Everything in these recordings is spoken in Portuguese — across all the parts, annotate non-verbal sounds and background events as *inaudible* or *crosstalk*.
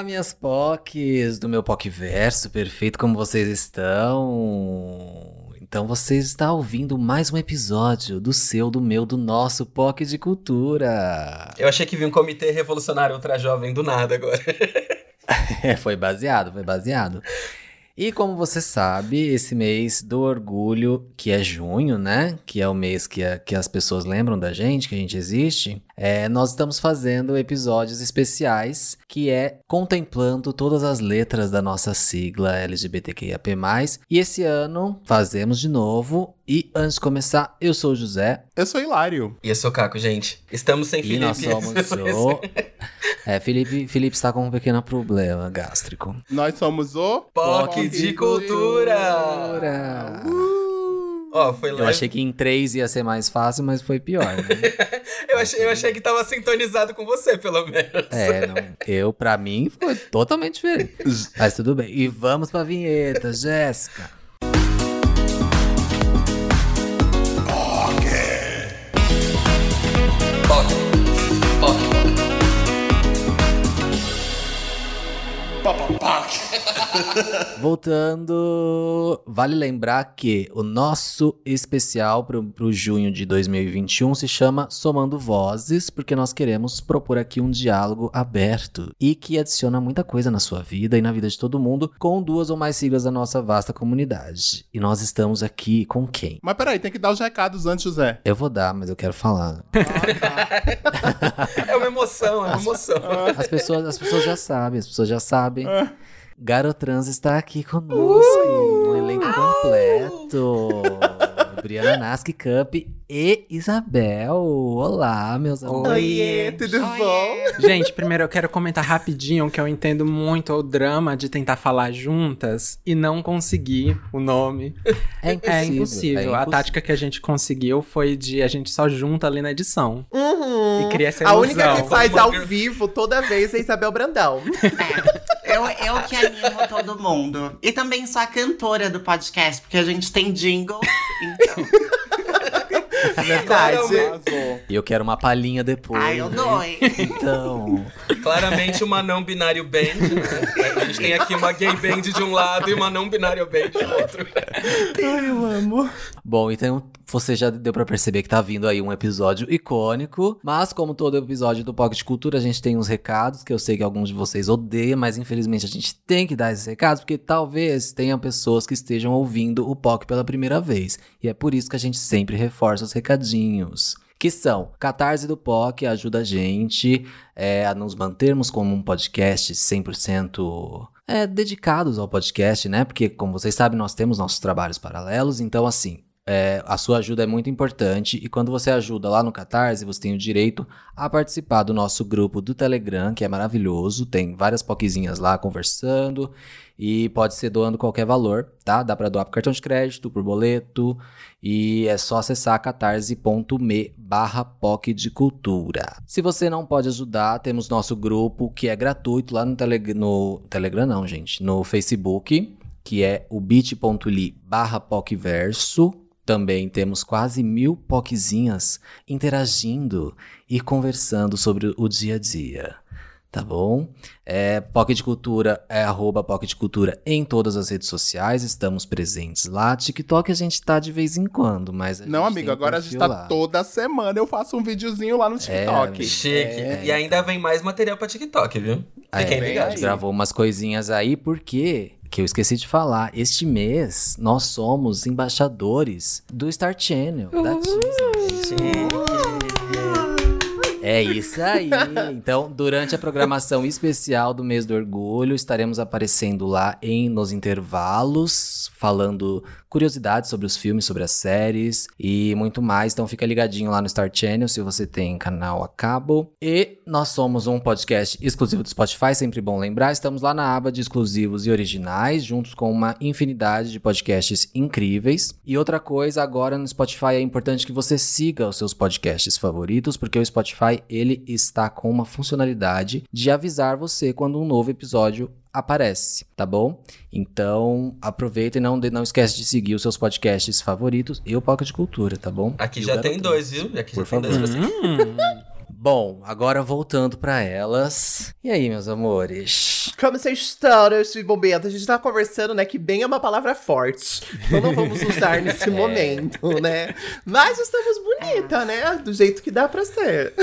Olá, minhas POCs do meu POCverso, perfeito como vocês estão? Então você está ouvindo mais um episódio do seu, do meu, do nosso POC de Cultura. Eu achei que vi um comitê revolucionário ultra jovem do nada agora. *laughs* é, foi baseado, foi baseado. E como você sabe, esse mês do orgulho, que é junho, né? Que é o mês que, a, que as pessoas lembram da gente, que a gente existe, é, nós estamos fazendo episódios especiais que é contemplando todas as letras da nossa sigla LGBTQIAP+. E esse ano fazemos de novo. E antes de começar, eu sou o José. Eu sou Hilário. E eu sou o Caco, gente. Estamos sem e Felipe. nós somos *laughs* o... É, Felipe, Felipe está com um pequeno problema gástrico. Nós somos o... POC de Cultura! Cultura. Ó, foi Eu achei que em três ia ser mais fácil, mas foi pior, né? *laughs* eu, achei, eu achei que tava sintonizado com você, pelo menos. É, não. Eu, pra mim, foi totalmente diferente. *laughs* Mas tudo bem. E vamos pra vinheta, Jéssica. *laughs* Voltando, vale lembrar que o nosso especial pro, pro junho de 2021 se chama Somando Vozes, porque nós queremos propor aqui um diálogo aberto e que adiciona muita coisa na sua vida e na vida de todo mundo com duas ou mais siglas da nossa vasta comunidade. E nós estamos aqui com quem? Mas peraí, tem que dar os recados antes, José. Eu vou dar, mas eu quero falar. *laughs* É uma emoção, é uma emoção. As pessoas, as pessoas já sabem, as pessoas já sabem. Ah. Garotrans está aqui conosco, um elenco completo. *laughs* Briana Nasky Cup e Isabel. Olá, meus amores. Oiê, tudo bom? Gente, primeiro eu quero comentar rapidinho que eu entendo muito o drama de tentar falar juntas e não conseguir o nome. É impossível. É impossível. A tática que a gente conseguiu foi de a gente só junta ali na edição. Uhum. E cria essa A ilusão. única que faz ao vivo toda vez é Isabel Brandão. É, eu, eu que animo todo mundo. E também sou a cantora do podcast, porque a gente tem jingles, então. *laughs* É verdade. E eu quero uma palhinha depois. Ai, eu dou, hein? Então, Claramente uma não binário band, né? A gente tem aqui uma gay band de um lado e uma não binário band do outro. Ai, eu amo. bom, então você já deu pra perceber que tá vindo aí um episódio icônico, mas como todo episódio do Pocket Cultura, a gente tem uns recados que eu sei que alguns de vocês odeiam, mas infelizmente a gente tem que dar esses recados porque talvez tenham pessoas que estejam ouvindo o POC pela primeira vez. E é por isso que a gente sempre reforça os recadinhos. Que são Catarse do POC ajuda a gente é, a nos mantermos como um podcast 100% é, dedicados ao podcast, né? Porque, como vocês sabem, nós temos nossos trabalhos paralelos, então, assim, é, a sua ajuda é muito importante e quando você ajuda lá no Catarse, você tem o direito a participar do nosso grupo do Telegram, que é maravilhoso, tem várias poquezinhas lá conversando e pode ser doando qualquer valor, tá? Dá para doar por cartão de crédito, por boleto e é só acessar catarse.me barra POC de cultura. Se você não pode ajudar, temos nosso grupo que é gratuito lá no, tele, no Telegram não, gente, no Facebook, que é o bit.ly barra POCverso. Também temos quase mil POCzinhas interagindo e conversando sobre o dia a dia. Tá bom? É, Pocket Cultura é arroba Pocket Cultura em todas as redes sociais, estamos presentes lá. TikTok a gente tá de vez em quando, mas. a Não, gente amigo, tem agora a gente tá lá. toda semana eu faço um videozinho lá no TikTok. amigo. Chique. É. E ainda vem mais material pra TikTok, viu? É, Fiquem a ligados. gente gravou umas coisinhas aí, porque, que eu esqueci de falar, este mês nós somos embaixadores do Star Channel, da Disney. É isso aí. Então, durante a programação especial do mês do orgulho, estaremos aparecendo lá em nos intervalos, falando curiosidades sobre os filmes, sobre as séries e muito mais. Então, fica ligadinho lá no Star Channel se você tem canal a cabo. E nós somos um podcast exclusivo do Spotify, sempre bom lembrar. Estamos lá na aba de exclusivos e originais, juntos com uma infinidade de podcasts incríveis. E outra coisa, agora no Spotify é importante que você siga os seus podcasts favoritos, porque o Spotify ele está com uma funcionalidade de avisar você quando um novo episódio aparece, tá bom? Então, aproveita e não, de- não esquece de seguir os seus podcasts favoritos e o Pocket de Cultura, tá bom? Aqui E já tem dois, viu? Aqui Por já tem dois favor. pra você. Hum, Bom, agora voltando pra elas. E aí, meus amores? Como vocês estão nesse momento? A gente tá conversando, né, que bem é uma palavra forte. Então não vamos usar *laughs* nesse momento, né? Mas estamos bonita, né? Do jeito que dá pra ser.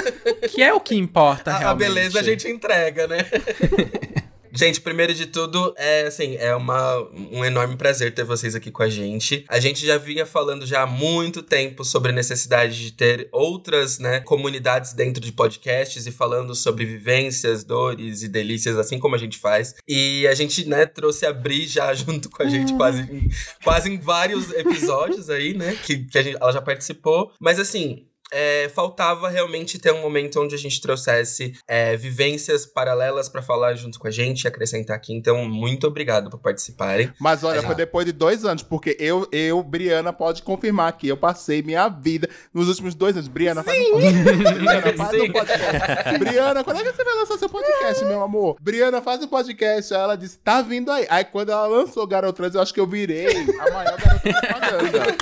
Que é o que importa, A, a realmente. beleza a gente entrega, né? *laughs* Gente, primeiro de tudo, é assim, é uma, um enorme prazer ter vocês aqui com a gente. A gente já vinha falando já há muito tempo sobre a necessidade de ter outras, né, comunidades dentro de podcasts e falando sobre vivências, dores e delícias, assim como a gente faz. E a gente, né, trouxe a Bri já *laughs* junto com a gente quase, em- quase em vários episódios aí, né, que, que gente, ela já participou. Mas assim, é, faltava realmente ter um momento onde a gente trouxesse é, vivências paralelas pra falar junto com a gente e acrescentar aqui. Então, muito obrigado por participarem. Mas olha, É. foi depois de dois anos, porque eu, eu, Briana, pode confirmar que eu passei minha vida nos últimos dois anos. Briana, faz um podcast. *laughs* Briana, faz um podcast. Briana, quando é que você vai lançar seu podcast, meu amor? Briana, faz um podcast. Aí ela disse, tá vindo aí. Aí quando ela lançou Garotrans, eu acho que eu virei a maior garota propaganda.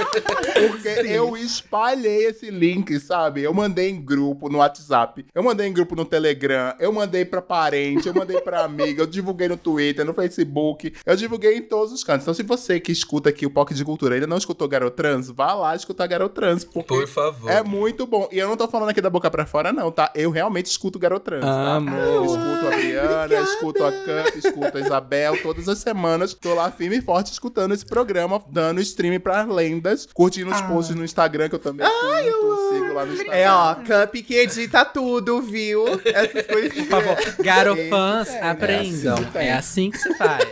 Porque eu espalhei esse link, sabe? Eu mandei em grupo no WhatsApp, eu mandei em grupo no Telegram, eu mandei pra parente, eu mandei pra amiga, eu divulguei no Twitter, no Facebook, eu divulguei em todos os cantos. Então, se você que escuta aqui o POC de Cultura ainda não escutou Garotrans, vá lá escutar Garotrans, porque Por favor. é muito bom. E eu não tô falando aqui da boca pra fora, não, tá? Eu realmente escuto Garotrans, tá? Amo. Eu escuto a Briana, escuto a Camp, escuto a Isabel, todas as semanas. Tô lá firme e forte escutando esse programa, dando stream pras lendas, curtindo os posts no Instagram, que eu também curto, sigo lá no Instagram. É, ó, Cup que edita tudo, viu? Essas coisas. Por favor, garofãs, é, aprendam. é assim que. É assim que se faz.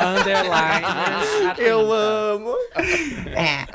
Underline. *laughs* Eu amo. É.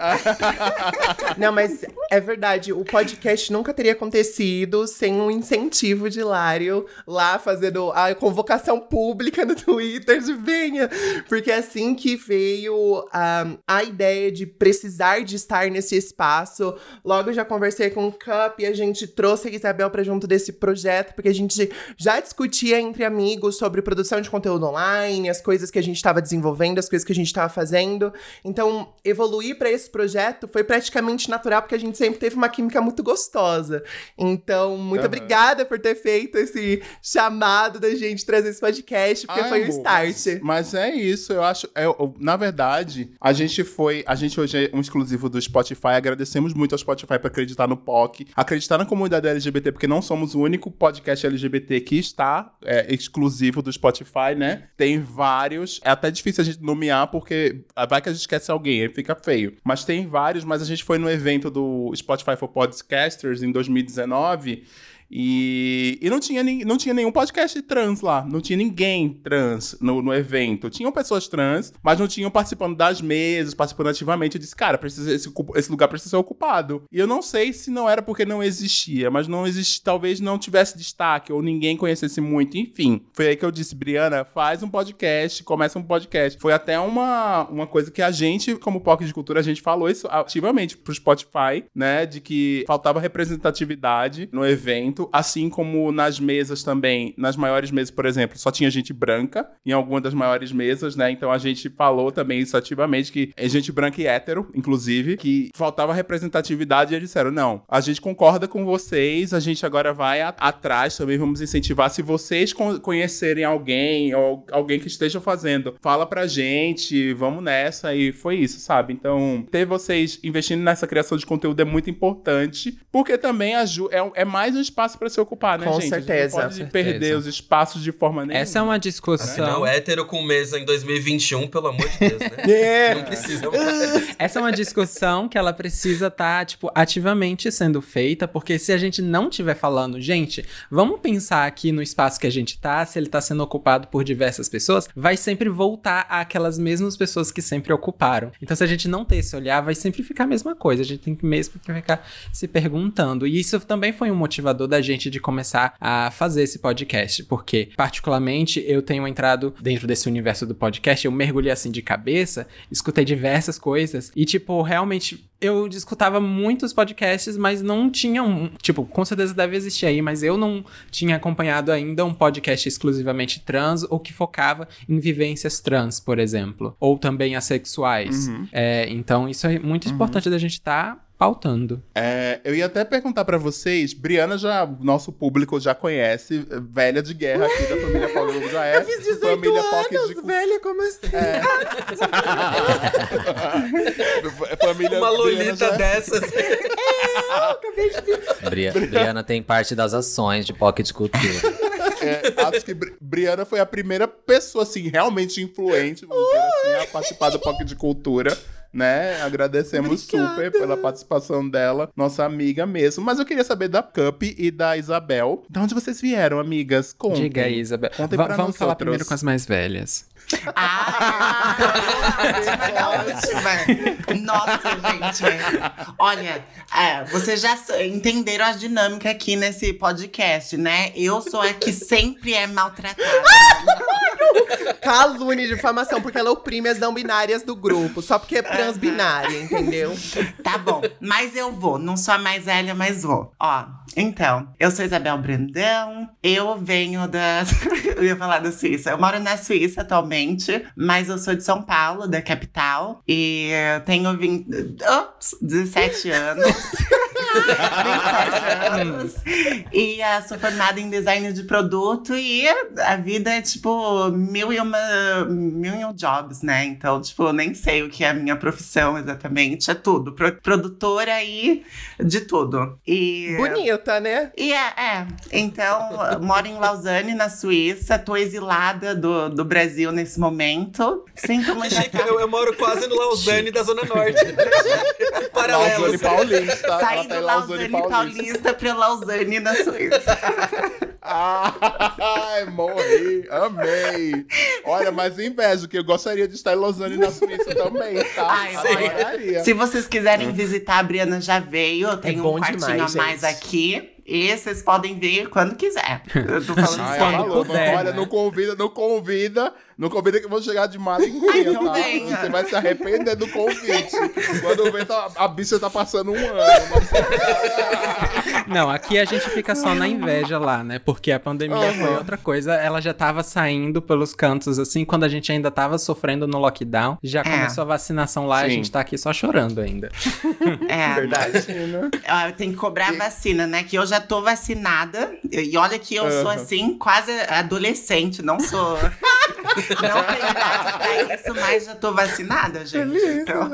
Não, mas é verdade, o podcast nunca teria acontecido sem um incentivo de Lário lá fazendo a convocação pública no Twitter de venha. Porque é assim que veio ah, a ideia de precisar de estar nesse espaço. Logo eu já conversei com o Cup e a gente trouxe a Isabel pra junto desse projeto, porque a gente já discutia entre amigos sobre produção de conteúdo online, as coisas que a gente estava desenvolvendo, as coisas que a gente estava fazendo. Então, evoluir para esse projeto foi praticamente natural, porque a gente sempre teve uma química muito gostosa. Então, muito Aham. obrigada por ter feito esse chamado da gente trazer esse podcast, porque Ai, foi o amor, start. Mas, é isso, eu acho. é, eu- na verdade, a gente foi. A gente hoje é um exclusivo do Spotify. Agradecemos muito ao Spotify por acreditar no POC, acreditar na comunidade LGBT, porque não somos o único podcast LGBT que está é, exclusivo do Spotify, né? Tem vários. É até difícil a gente nomear, porque vai que a gente esquece alguém, aí fica feio. Mas tem vários, mas a gente foi no evento do Spotify for Podcasters em 2019. E, e não, tinha, não tinha nenhum podcast trans lá. Não tinha ninguém trans no, no evento. Tinham pessoas trans, mas não tinham participando das mesas, participando ativamente. Eu disse, cara, precisa, esse, esse lugar precisa ser ocupado. E eu não sei se não era porque não existia, mas não existe, talvez não tivesse destaque, ou ninguém conhecesse muito. Enfim, foi aí que eu disse, Briana, faz um podcast, começa um podcast. Foi até uma, uma coisa que a gente, como POC de Cultura, a gente falou isso ativamente pro Spotify, né? De que faltava representatividade no evento, assim como nas mesas também. Nas maiores mesas, por exemplo, só tinha gente branca em alguma das maiores mesas, né? Então a gente falou também isso ativamente, que é gente branca e hétero, inclusive, que faltava representatividade e eles disseram: não, a gente concorda com vocês, a gente agora vai atrás também, vamos incentivar. Se vocês con- conhecerem alguém ou alguém que esteja fazendo, fala pra gente, vamos nessa. E foi isso, sabe? Então, ter vocês investindo nessa criação de conteúdo é muito importante, porque também é, é mais um espaço pra se ocupar, né, Com gente? A gente certeza. não pode Com perder certeza. os espaços de forma nenhuma. Essa é uma discussão. Não, hétero com mesa em 2021, pelo amor de Deus, né? *laughs* É. Não precisa mais. *laughs* Essa é uma discussão que ela precisa estar, tipo, ativamente sendo feita, porque se a gente não estiver falando, gente, vamos pensar aqui no espaço que a gente tá, se ele tá sendo ocupado por diversas pessoas, vai sempre voltar àquelas mesmas pessoas que sempre ocuparam. Então, se a gente não ter esse olhar, vai sempre ficar a mesma coisa. A gente tem que mesmo ficar se perguntando. E isso também foi um motivador da gente de começar a fazer esse podcast, porque, particularmente, eu tenho entrado dentro desse universo do podcast, eu mergulhei assim de cabeça, escutei diversas coisas e, tipo, realmente eu escutava muitos podcasts, mas não tinha um. Tipo, com certeza deve existir aí, mas eu não tinha acompanhado ainda um podcast exclusivamente trans ou que focava em vivências trans, por exemplo. Ou também assexuais. Uhum. É, então, isso é muito importante da gente estar pautando. É, eu ia até perguntar pra vocês, Briana já, nosso público já conhece, velha de guerra aqui da família Paulo já é. Eu fiz 18 família anos, de velho, como assim? *laughs* família Uma lolita é- dessas. *laughs* Bri- Briana tem parte das ações de Pocket Cultura. É, acho que Bri- Briana foi a primeira pessoa, assim, realmente influente, vamos dizer assim, a participar do Pocket de Cultura. Né? Agradecemos super pela participação dela, nossa amiga mesmo. Mas eu queria saber da Cup e da Isabel. De onde vocês vieram, amigas? Contem. Diga aí, Isabel. Contem pra vamos falar outros. primeiro com as mais velhas. Ah, *laughs* da última. Nossa, gente. Olha, é, vocês já entenderam a dinâmica aqui nesse podcast, né? Eu sou a que sempre é maltratada. Calúnia de difamação, porque ela oprime as não binárias do grupo, só porque é transbinária, entendeu? *laughs* Tá bom, mas eu vou. Não sou a mais velha, mas vou. Ó, então, eu sou Isabel Brandão. Eu venho da. *laughs* eu ia falar da Suíça. Eu moro na Suíça atualmente, mas eu sou de São Paulo, da capital. E tenho 20. Ops, 17 anos. *laughs* 27 anos. E ah, sou formada em design de produto e a vida é tipo mil e uma mil e um jobs, né? Então, tipo, eu nem sei o que é a minha profissão exatamente. É tudo. Pro- produtora e de tudo. E. Bonita, né? E é, é. Então, moro em Lausanne, na Suíça. Tô exilada do, do Brasil nesse momento. Sinto muito. Eu, eu moro quase no Lausanne da Zona Norte. *laughs* Lausanne Paralelos. Paulista. Saí do Lausanne Lausanne Paulista pra Lausanne, na Suíça. *laughs* Ai, morri. Amei. Olha, mas invejo, que eu gostaria de estar em Lausanne na Suíça também, tá? Ai, Adoraria. Se vocês quiserem visitar, a Briana já veio. Eu tenho bom um quartinho demais, a mais gente. aqui. E vocês podem vir quando quiser. Eu tô falando Ai, Quando falou, puder, olha, né? não convida, não convida, não convida que eu vou chegar de mala em então tá? Você vai se arrepender do convite. Quando ver, tá- a bicha tá passando um ano. Mas... Não, aqui a gente fica só na inveja lá, né? Porque a pandemia foi outra coisa. Ela já tava saindo pelos cantos, assim, quando a gente ainda tava sofrendo no lockdown. Já começou a vacinação lá, a Sim. gente tá aqui só chorando ainda. É, *laughs* Verdade. Tenho que cobrar a vacina, né? Que eu já tô vacinada. E olha que eu sou, Aham. assim, quase adolescente. Não sou... *laughs* não tenho idade pra isso, mas já tô vacinada, gente. Então...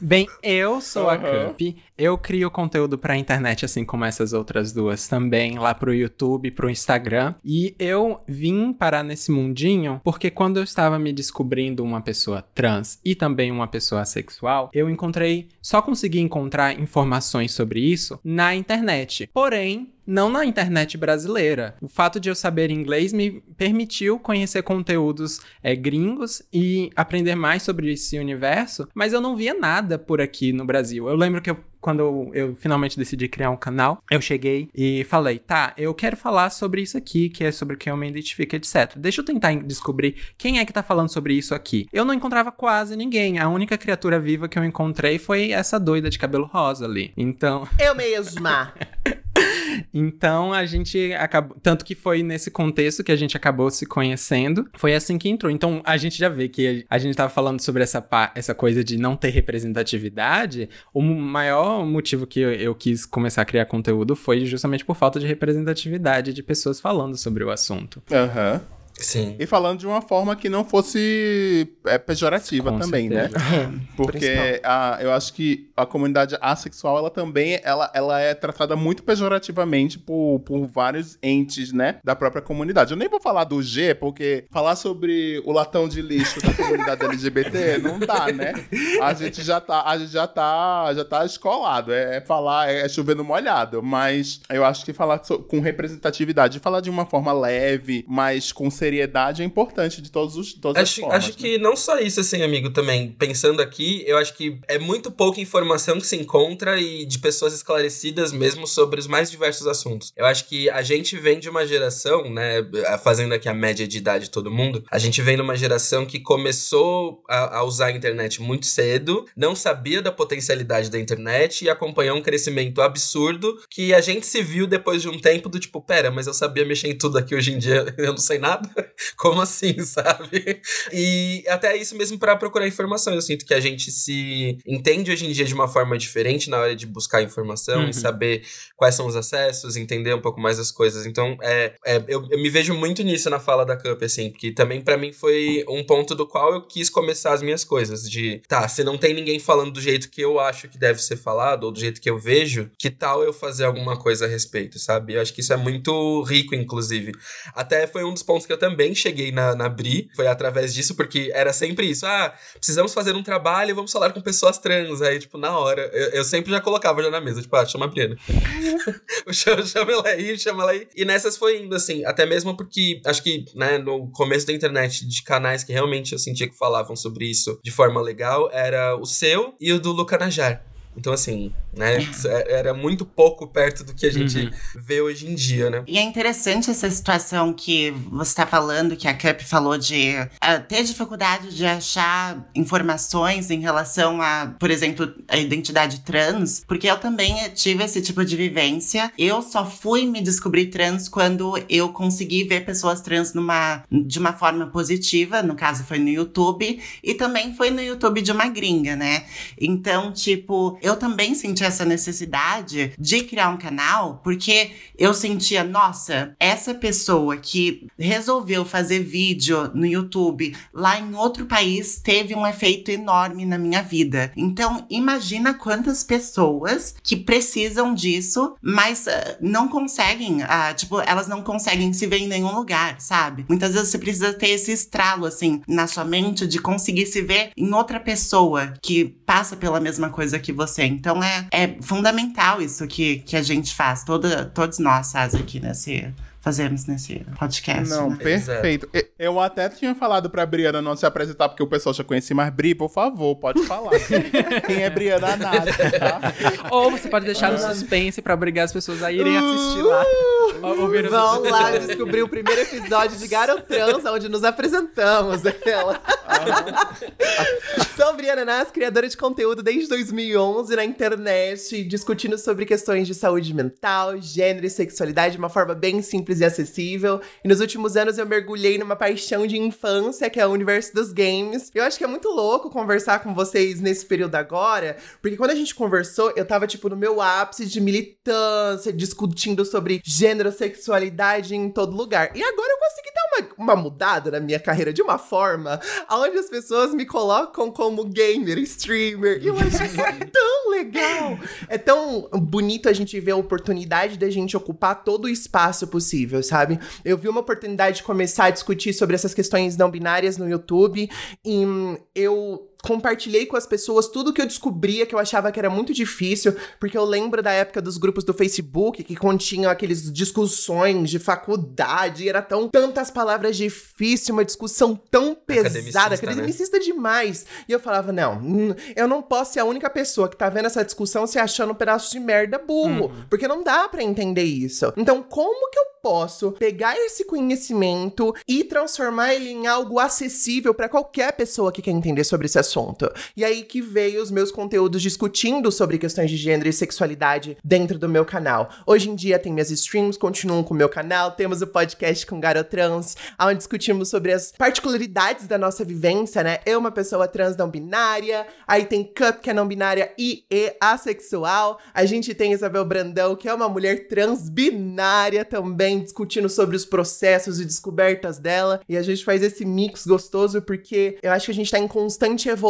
Bem, eu sou a. Cup. Eu crio conteúdo pra internet, assim como essas outras duas também, lá pro YouTube, pro Instagram. E eu vim parar nesse mundinho porque quando eu estava me descobrindo uma pessoa trans e também uma pessoa assexual, eu encontrei, só consegui encontrar informações sobre isso na internet. Porém, não na internet brasileira. O fato de eu saber inglês me permitiu conhecer conteúdos é, gringos e aprender mais sobre esse universo, mas eu não via nada por aqui no Brasil. Eu lembro que eu, quando eu, eu finalmente decidi criar um canal, eu cheguei e falei, tá, eu quero falar sobre isso aqui, que é sobre o que eu me identifico, etc. Deixa eu tentar descobrir quem é que tá falando sobre isso aqui. Eu não encontrava quase ninguém. A única criatura viva que eu encontrei foi essa doida de cabelo rosa ali. Então, Eu mesma. *laughs* então a gente acabou. Tanto que foi nesse contexto que a gente acabou se conhecendo. Foi assim que entrou. Então a gente já vê que a gente tava falando sobre essa, essa coisa de não ter representatividade. O maior motivo que eu, eu quis começar a criar conteúdo foi justamente por falta de representatividade de pessoas falando sobre o assunto. Aham. Sim. E falando de uma forma que não fosse é, pejorativa Com também, certeza. né? Porque a, eu acho que a comunidade assexual, ela também ela, ela é tratada muito pejorativamente por, por vários entes, né? Da própria comunidade. Eu nem vou falar do G, porque falar sobre o latão de lixo da comunidade *laughs* LGBT não dá, né? A gente já tá, a gente já tá, já tá escolado. É, é falar, é, chovendo molhado. Mas eu acho que falar so- com representatividade, falar de uma forma leve, mas com seriedade é importante de todos os, todas as Acho, formas. acho né? que não só isso, assim, amigo, também. Pensando aqui, eu acho que é muito pouca informação que se encontra e de pessoas esclarecidas mesmo sobre os mais diversos assuntos. Eu acho que a gente vem de uma geração, né, fazendo aqui a média de idade de todo mundo, a gente vem de uma geração que começou a, a usar a internet muito cedo, não sabia da potencialidade da internet e acompanhou um crescimento absurdo que a gente se viu depois de um tempo do tipo, pera, mas eu sabia mexer em tudo aqui hoje em dia, *laughs* eu não sei nada. *laughs* Como assim, sabe? E até isso mesmo para procurar informação. Eu sinto que a gente se entende hoje em dia de uma forma diferente na hora de buscar informação Uhum. e saber quais são os acessos, entender um pouco mais as coisas. Então, é, é, eu, eu me vejo muito nisso na fala da Cup, assim, porque também para mim foi um ponto do qual eu quis começar as minhas coisas. De, tá, se não tem ninguém falando do jeito que eu acho que deve ser falado, ou do jeito que eu vejo, que tal eu fazer alguma coisa a respeito, sabe? Eu acho que isso é muito rico, inclusive. Até foi um dos pontos que eu também cheguei na, na Bri, foi através disso, porque era sempre isso. Ah, precisamos fazer um trabalho vamos falar com pessoas trans. Aí, tipo, na hora, eu, eu sempre já colocava já na mesa, tipo, ah, chama a Briana. *laughs* chama, ela aí, chama ela aí. E nessas foi indo, assim, até mesmo porque acho que, né, no começo da internet, de canais que realmente eu sentia que falavam sobre isso de forma legal, era o seu e o do Luca Najar. Então, assim, né, era muito pouco perto do que a gente Uhum. vê hoje em dia, né? E é interessante essa situação que você está falando, que a Cup falou de ah, ter dificuldade de achar informações em relação a, por exemplo, a identidade trans, porque eu também tive esse tipo de vivência. Eu só fui me descobrir trans quando eu consegui ver pessoas trans numa, de uma forma positiva, no caso foi no YouTube, e também foi no YouTube de uma gringa, né? Então, tipo, eu também senti essa necessidade de criar um canal, porque eu sentia, nossa, essa pessoa que resolveu fazer vídeo no YouTube lá em outro país teve um efeito enorme na minha vida. Então, imagina quantas pessoas que precisam disso, mas ah, não conseguem, ah, tipo, elas não conseguem se ver em nenhum lugar, sabe? Muitas vezes você precisa ter esse estralo, assim, na sua mente de conseguir se ver em outra pessoa que passa pela mesma coisa que você. Então é, é fundamental isso que, que a gente faz, toda, todos nós faz aqui nesse. Fazemos nesse podcast. Não, né? perfeito. E- Eu até tinha falado pra Briana não se apresentar, porque o pessoal já conhecia, mas Bri, por favor, pode falar. *laughs* Quem é Briana Nada, tá? Ou você pode deixar no suspense pra obrigar as pessoas a irem assistir lá. Os Vão lá descobrir o primeiro episódio de Garotrans, onde nos apresentamos. Ela. Sou Briana Nas, criadora de conteúdo desde 2011 na internet, discutindo sobre questões de saúde mental, gênero e sexualidade de uma forma bem simples e acessível. E nos últimos anos eu mergulhei numa paixão de infância, que é o universo dos games. Eu acho que é muito louco conversar com vocês nesse período agora, porque quando a gente conversou, eu tava, tipo, no meu ápice de militância, discutindo sobre gênero, sexualidade em todo lugar. E agora eu consegui dar uma, uma mudada na minha carreira de uma forma onde as pessoas me colocam como gamer, streamer. E eu acho isso *laughs* tão legal. É tão bonito a gente ver a oportunidade da gente ocupar todo o espaço possível, sabe? Eu vi uma oportunidade de começar a discutir sobre essas questões não binárias no YouTube e hum, eu compartilhei com as pessoas tudo que eu descobria que eu achava que era muito difícil, porque eu lembro da época dos grupos do Facebook que continham aqueles discussões de faculdade, era tão tantas palavras difíceis, uma discussão tão pesada, Academicista, né? academicista demais. E eu falava, não, hum, eu não posso ser a única pessoa que tá vendo essa discussão se achando um pedaço de merda burro, porque não dá pra entender isso. Então, como que eu posso pegar esse conhecimento e transformar ele em algo acessível pra qualquer pessoa que quer entender sobre esse assunto. E aí que veio os meus conteúdos discutindo sobre questões de gênero e sexualidade dentro do meu canal. Hoje em dia tem minhas streams, continuam com o meu canal, temos o podcast com Garotrans, onde discutimos sobre as particularidades da nossa vivência, né? Eu, uma pessoa trans não binária, aí tem Cup, que é não binária e, e assexual, a gente tem Isabel Brandão, que é uma mulher trans binária também, discutindo sobre os processos e descobertas dela, e a gente faz esse mix gostoso porque eu acho que a gente tá em constante evolução,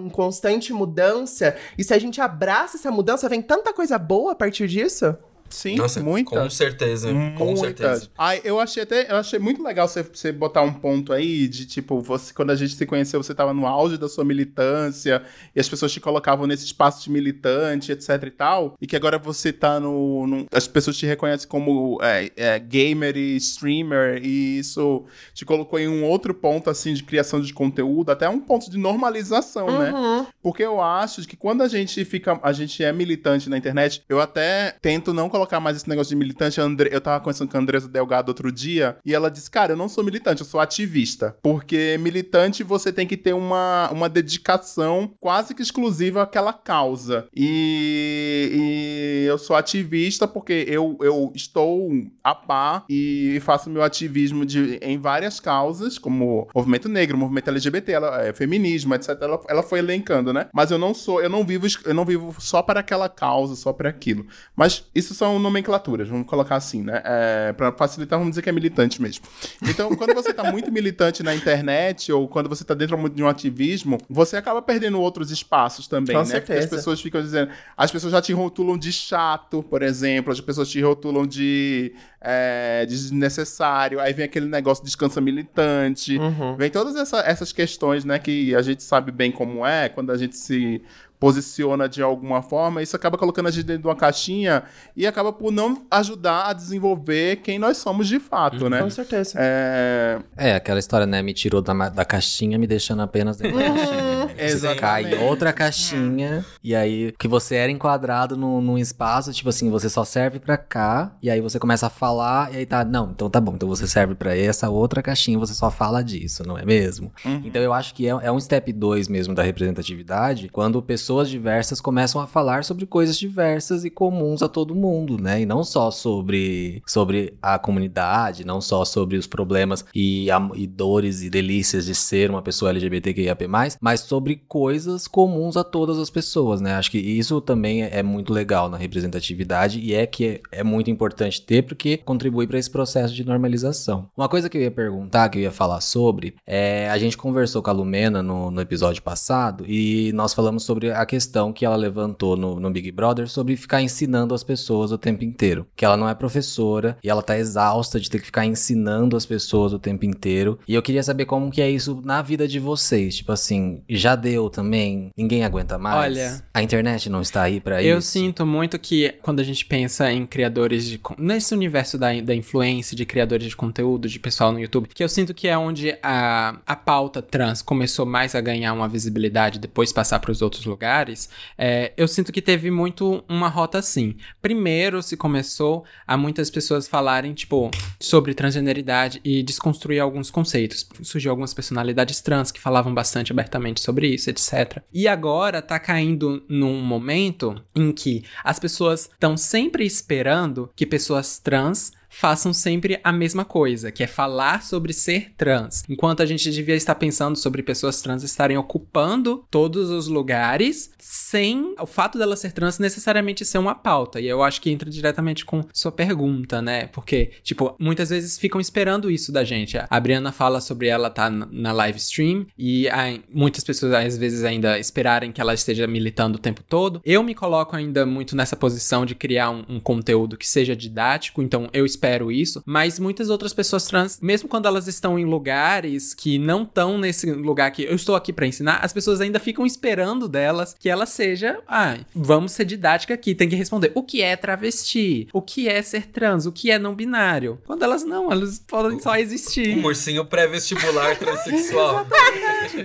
em constante mudança, e se a gente abraça essa mudança, vem tanta coisa boa a partir disso. Sim, Nossa, muita. com certeza. Com Muitas. certeza. Ai, eu achei até, eu achei muito legal você, você botar um ponto aí de tipo, você, quando a gente se conheceu, você tava no auge da sua militância e as pessoas te colocavam nesse espaço de militante, etc e tal, e que agora você tá no. no- as pessoas te reconhecem como é, é, gamer e streamer, e isso te colocou em um outro ponto assim de criação de conteúdo, até um ponto de normalização, né? Uhum. Porque eu acho que quando a gente fica, a gente é militante na internet, eu até tento não colocar mais esse negócio de militante. Eu tava conversando com a Andresa Delgado outro dia e ela disse: Cara, eu não sou militante, eu sou ativista. Porque militante você tem que ter uma, uma dedicação quase que exclusiva àquela causa. E, e eu sou ativista porque eu, eu estou a par e faço meu ativismo de, em várias causas, como movimento negro, movimento LGBT, ela, é, feminismo, etc. Ela, ela foi elencando, né? Mas eu não sou, eu não vivo, eu não vivo só para aquela causa, só para aquilo. Mas isso são nomenclaturas, vamos colocar assim, né? É, para facilitar, vamos dizer que é militante mesmo. Então, quando você tá muito militante na internet ou quando você tá dentro de um ativismo, você acaba perdendo outros espaços também, Com né? Porque certeza. as pessoas ficam dizendo, as pessoas já te rotulam de chato, por exemplo, as pessoas te rotulam de, é, de desnecessário, aí vem aquele negócio de descansa militante, Uhum. vem todas essa- essas questões, né, que a gente sabe bem como é, quando a gente se posiciona de alguma forma, isso acaba colocando a gente dentro de uma caixinha e acaba por não ajudar a desenvolver quem nós somos de fato, né? Com certeza. É, É, aquela história, né? Me tirou da, da caixinha, me deixando apenas dentro da *laughs* caixinha. Você Exatamente. cai outra caixinha, e aí que você era enquadrado num, num espaço, tipo assim, você só serve pra cá, e aí você começa a falar, e aí tá, não, então tá bom, então você serve pra essa outra caixinha, você só fala disso, não é mesmo? Uhum. Então eu acho que é, é um step 2 mesmo da representatividade, quando pessoas diversas começam a falar sobre coisas diversas e comuns a todo mundo, né? E não só sobre, sobre a comunidade, não só sobre os problemas e, a- e dores e delícias de ser uma pessoa LGBTQIAP+, mas sobre coisas comuns a todas as pessoas, né? Acho que isso também é, é muito legal na representatividade e é que é, é muito importante ter porque contribui para esse processo de normalização. Uma coisa que eu ia perguntar, que eu ia falar sobre, é a gente conversou com a Lumena no, no episódio passado e nós falamos sobre a questão que ela levantou no, no Big Brother sobre ficar ensinando as pessoas o tempo inteiro. Que ela não é professora e ela tá exausta de ter que ficar ensinando as pessoas o tempo inteiro. E eu queria saber como que é isso na vida de vocês. Tipo assim, já deu também? Ninguém aguenta mais? Olha, A internet não está aí Eu isso? sinto muito que quando a gente pensa em criadores de. nesse universo da, da influência, de criadores de conteúdo, de pessoal no YouTube, que eu sinto que é onde a, a pauta trans começou mais a ganhar uma visibilidade depois passar para os outros lugares. é, eu sinto que teve muito uma rota assim. Primeiro se começou a muitas pessoas falarem, tipo, sobre transgeneridade e desconstruir alguns conceitos. Surgiu algumas personalidades trans que falavam bastante abertamente sobre isso, etc. E agora tá caindo num momento em que as pessoas estão sempre esperando que pessoas trans façam sempre a mesma coisa, que é falar sobre ser trans. Enquanto a gente devia estar pensando sobre pessoas trans estarem ocupando todos os lugares sem o fato dela ser trans necessariamente ser uma pauta. E eu acho que entra diretamente com sua pergunta, né? Porque, tipo, muitas vezes ficam esperando isso da gente. A Briana fala sobre ela tá na- live stream e muitas pessoas às vezes ainda esperarem que ela esteja militando o tempo todo. Eu me coloco ainda muito nessa posição de criar um, um conteúdo que seja didático, então eu espero isso, mas muitas outras pessoas trans, mesmo quando elas estão em lugares que não estão nesse lugar que eu estou aqui pra ensinar, as pessoas ainda ficam esperando delas que ela seja, ah, vamos ser didática aqui, tem que responder o que é travesti, o que é ser trans, o que é não binário. Quando elas não, elas podem só existir. Um ursinho pré-vestibular *laughs* transexual.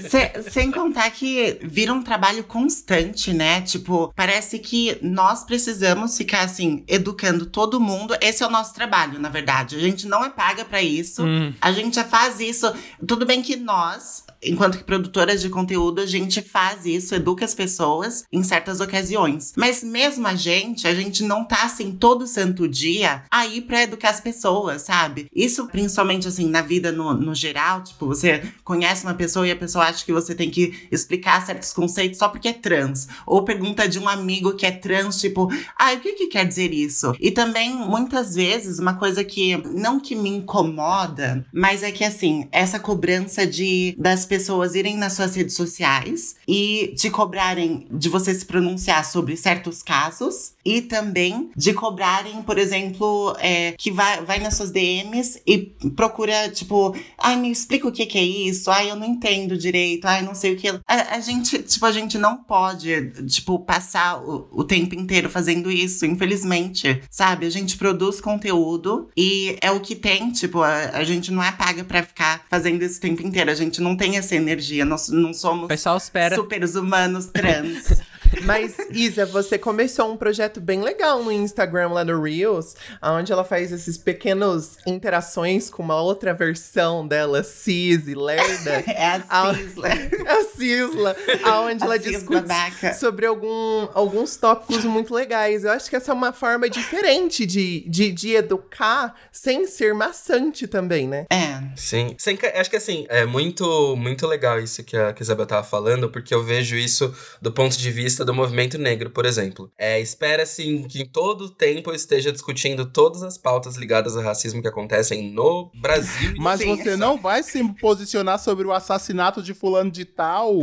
Se- sem contar que vira um trabalho constante, né? Tipo, parece que nós precisamos ficar assim, educando todo mundo. Esse é o nosso trabalho, na verdade. A gente não é paga pra isso. Hum. A gente já faz isso. Tudo bem que nós, enquanto que produtoras de conteúdo, a gente faz isso, educa as pessoas em certas ocasiões. Mas mesmo a gente, a gente não tá assim todo santo dia aí pra educar as pessoas, sabe? Isso principalmente assim na vida no, no geral, tipo, você conhece uma pessoa e a pessoa acha que você tem que explicar certos conceitos só porque é trans. Ou pergunta de um amigo que é trans, tipo, ah, o que, que quer dizer isso? E também, muitas vezes, uma coisa que não que me incomoda, mas é que assim, essa cobrança de das pessoas irem nas suas redes sociais e te cobrarem de você se pronunciar sobre certos casos e também de cobrarem, por exemplo, é, que vai, vai nas suas DMs e procura, tipo, ai, me explica o que, que é isso, ai, eu não entendo direito, ai, não sei o que. A, a gente, tipo, a gente não pode, tipo, passar o, o tempo inteiro fazendo isso, infelizmente, sabe? A gente produz conteúdo e é o que tem, tipo, a, a gente não é paga pra ficar fazendo isso o tempo inteiro, a gente não tem essa energia. Nós não somos pessoal espera. super humanos trans. *laughs* Mas, Isa, você começou um projeto bem legal no Instagram, lá no Reels, onde ela faz esses pequenos interações com uma outra versão dela, cis e lerda. *laughs* É a Cisla. a Cisla, *laughs* aonde A ela Cisla discute Baca. sobre algum, alguns tópicos muito legais. Eu acho que essa é uma forma diferente de, de, de educar sem ser maçante também, né? É. Sim. Sem acho que assim, é muito, muito legal isso que a, que a Isabel tava falando, porque eu vejo isso do ponto de vista do movimento negro, por exemplo. É, Espera-se que em todo o tempo eu esteja discutindo todas as pautas ligadas ao racismo que acontecem no Brasil. *laughs* Mas Sim. você não vai se posicionar sobre o assassinato de fulano de tal?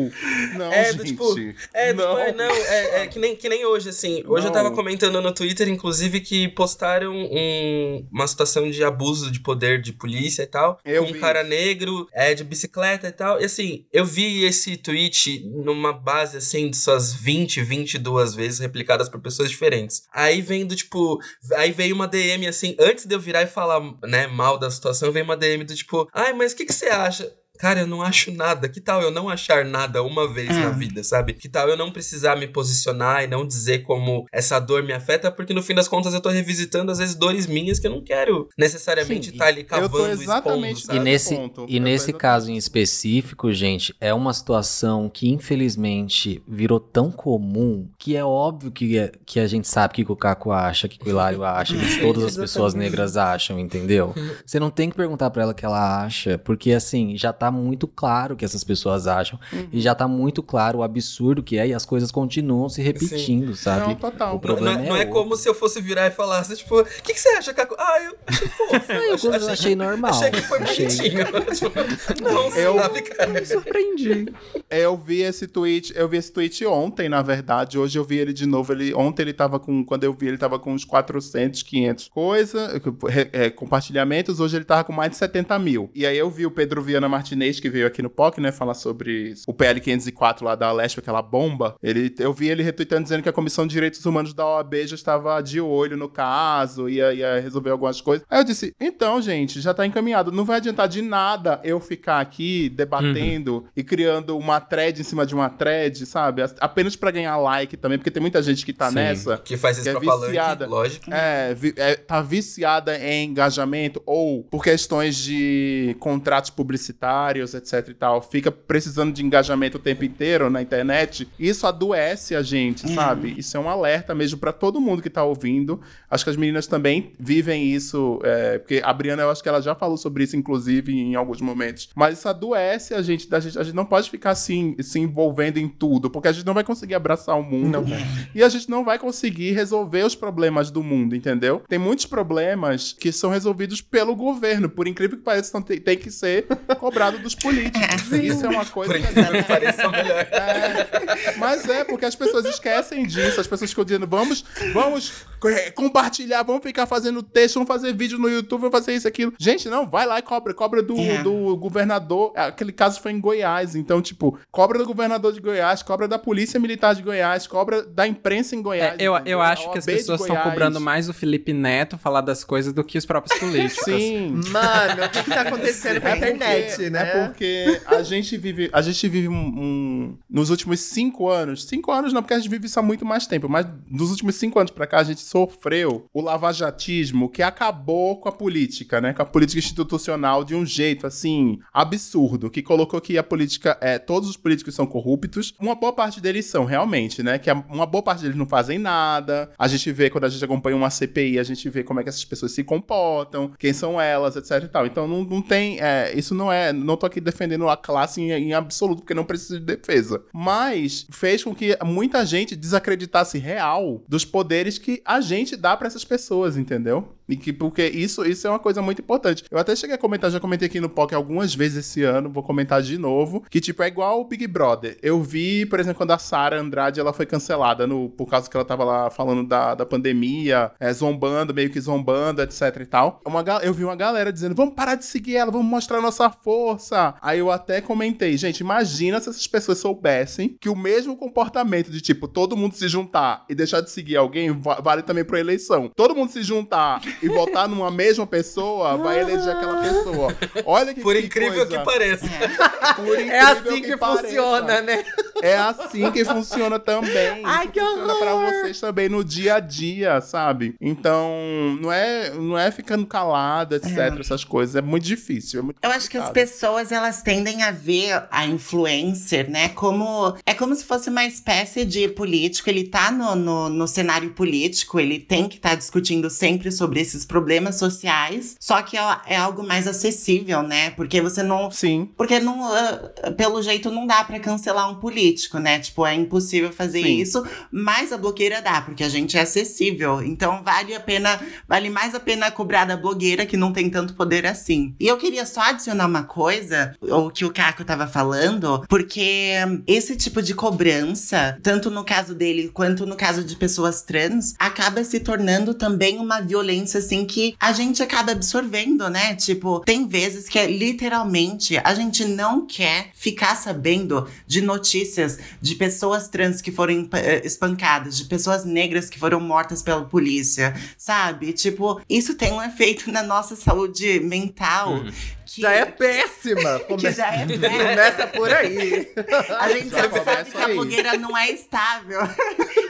Não, É, do gente. tipo, É, não. não, é, não, é, é que, nem, que nem hoje, assim. Hoje eu tava Não. comentando no Twitter, inclusive, que postaram um- uma situação de abuso de poder de polícia e tal. Eu um vi cara negro, é, de bicicleta e tal. E assim, eu vi esse tweet numa base, assim, de suas 20, 22 vezes replicadas por pessoas diferentes. Aí vem do tipo. Aí veio uma DM, assim, antes de eu virar e falar, né, mal da situação, veio uma DM do tipo, ai, mas o que, que você acha? Cara, eu não acho nada. Que tal eu não achar nada uma vez na Ah. vida, sabe? Que tal eu não precisar me posicionar e não dizer como essa dor me afeta, porque no fim das contas eu tô revisitando, às vezes, dores minhas que eu não quero necessariamente estar ali Eu cavando, tô exatamente expondo, E sabe? nesse, ponto. e Eu nesse caso em específico, gente, é uma situação que infelizmente virou tão comum que é óbvio que, é- que a gente sabe que o Caco acha, que o Hilário acha, que *laughs* todas as pessoas negras acham, entendeu? Você não tem que perguntar pra ela o que ela acha, porque assim, já tá muito claro o que essas pessoas acham. E já tá muito claro o absurdo que é e as coisas continuam se repetindo, sabe? Não, total. O Não, problema não é, é não é como se eu fosse virar e falasse, tipo, o que, que você acha, Caco? Ah, eu achei fofo. *laughs* Ah, eu achei, achei, normal. achei que foi Achei- bonitinho. *laughs* Tipo, não, Eu- sabe, cara? Me surpreendi. Eu vi esse tweet, eu vi esse tweet ontem, na verdade. Hoje eu vi ele de novo. Ele, ontem ele tava com, quando eu vi, ele tava com uns 400, 500 coisa, é, compartilhamentos. Hoje ele tava com mais de 70 mil. E aí eu vi o Pedro Viana Martinez, que veio aqui no POC, né, falar sobre o PL 504 lá da Lespe, aquela bomba. Ele, eu vi ele retweetando dizendo que a Comissão de Direitos Humanos da OAB já estava de olho no caso, ia, ia resolver algumas coisas. Aí eu disse, então, gente, já tá encaminhado. Não vai adiantar de nada eu ficar aqui debatendo e criando uma thread em cima de uma thread, sabe? Apenas pra ganhar like também, porque tem muita gente que tá Sim. nessa. Que faz esse Que é viciada. lógico. É, vi- é, tá viciada em engajamento ou por questões de contratos publicitários, etc e tal, fica precisando de engajamento o tempo inteiro na internet. Isso adoece a gente, sabe? Isso é um alerta mesmo pra todo mundo que tá ouvindo. Acho que as meninas também vivem isso, é, porque a Briana, eu acho que ela já falou sobre isso, inclusive, em alguns momentos. Mas isso adoece a gente, da gente. A gente não pode ficar assim, se envolvendo em tudo, porque a gente não vai conseguir abraçar o mundo. Não. E a gente não vai conseguir resolver os problemas do mundo, entendeu? Tem muitos problemas que são resolvidos pelo governo, por incrível que pareça, tem, tem que ser cobrado dos políticos. Isso é uma coisa que melhor. é, mas é, porque as pessoas esquecem disso. As pessoas ficam dizendo, vamos, vamos é, compartilhar, vamos ficar fazendo texto, vamos fazer vídeo no YouTube, vamos fazer isso, aquilo. Gente, não, vai lá e cobra. Cobra do, É. do governador. Aquele caso foi em Goiás. Então, tipo, cobra do governador de Goiás, cobra da Polícia Militar de Goiás, cobra da imprensa em Goiás. É, eu, entendeu? eu acho que as pessoas estão cobrando mais o Felipe Neto falar das coisas do que os próprios *laughs* políticos. Sim. Mano, o que, que tá acontecendo com a internet, porque, né? É porque a gente vive, a gente vive um, um- nos últimos cinco anos, cinco anos não, porque a gente vive isso há muito mais tempo, mas nos últimos cinco anos pra cá a gente sofreu o lavajatismo que acabou com a política, né? Com a política institucional de um jeito assim absurdo, que colocou que a política é todos os políticos são corruptos. Uma boa parte deles são realmente, né? Que uma boa parte deles não fazem nada. A gente vê quando a gente acompanha uma CPI, a gente vê como é que essas pessoas se comportam, quem são elas, etc e tal. Então não, não tem, é, isso não é, não tô aqui defendendo a classe em, em absoluto, porque não precisa de defesa. Mas fez com que muita gente desacreditasse real dos poderes que a gente dá pra essas pessoas, entendeu? E que, porque isso, isso é uma coisa muito importante. Eu até cheguei a comentar, já comentei aqui no POC algumas vezes esse ano, vou comentar de novo, que tipo, é igual o Big Brother. Eu vi, por exemplo, quando a Sara Andrade ela foi cancelada no, por causa que ela tava lá falando da, da pandemia, é, zombando, meio que zombando, etc e tal. Uma, eu vi uma galera dizendo, vamos parar de seguir ela, vamos mostrar nossa força. Aí eu até comentei, gente, imagina se essas pessoas soubessem que o mesmo comportamento de, tipo, todo mundo se juntar e deixar de seguir alguém va- vale também pra eleição. Todo mundo se juntar e votar numa mesma pessoa, vai eleger aquela pessoa. Olha que Por que incrível coisa. que pareça. Por É incrível assim que, pareça. funciona, né? É assim que funciona também. Ai, que funciona pra horror! vocês também no dia a dia, sabe? Então, não é, não é ficando calada, etc, essas coisas. É muito difícil. É muito Eu acho que as pessoas elas tendem a ver a influencer, né, como é como se fosse uma espécie de político. Ele tá no, no, no cenário político, ele tem que estar discutindo sempre sobre esses problemas sociais. Só que é, é algo mais acessível, né? Porque você não Sim. porque não, ah, pelo jeito não dá pra cancelar um político, né? Tipo, é impossível fazer Sim. isso, mas a blogueira dá, porque a gente é acessível. Então vale a pena, vale mais a pena cobrar da blogueira que não tem tanto poder assim. E eu queria só adicionar uma coisa, o que o Caco tava falando, porque esse tipo de cobrança, tanto no caso dele quanto no caso de pessoas trans, acaba se tornando também uma violência assim que a gente acaba absorvendo, né? Tipo, tem vezes que é literalmente a gente não quer ficar sabendo de notícias de pessoas trans que foram eh, espancadas, de pessoas negras que foram mortas pela polícia, sabe? Tipo, isso tem um efeito na nossa saúde mental. *laughs* Que, Já é péssima. que Come- já é péssimo. Começa por aí. A gente Já sabe que a aí. blogueira não é estável. *laughs*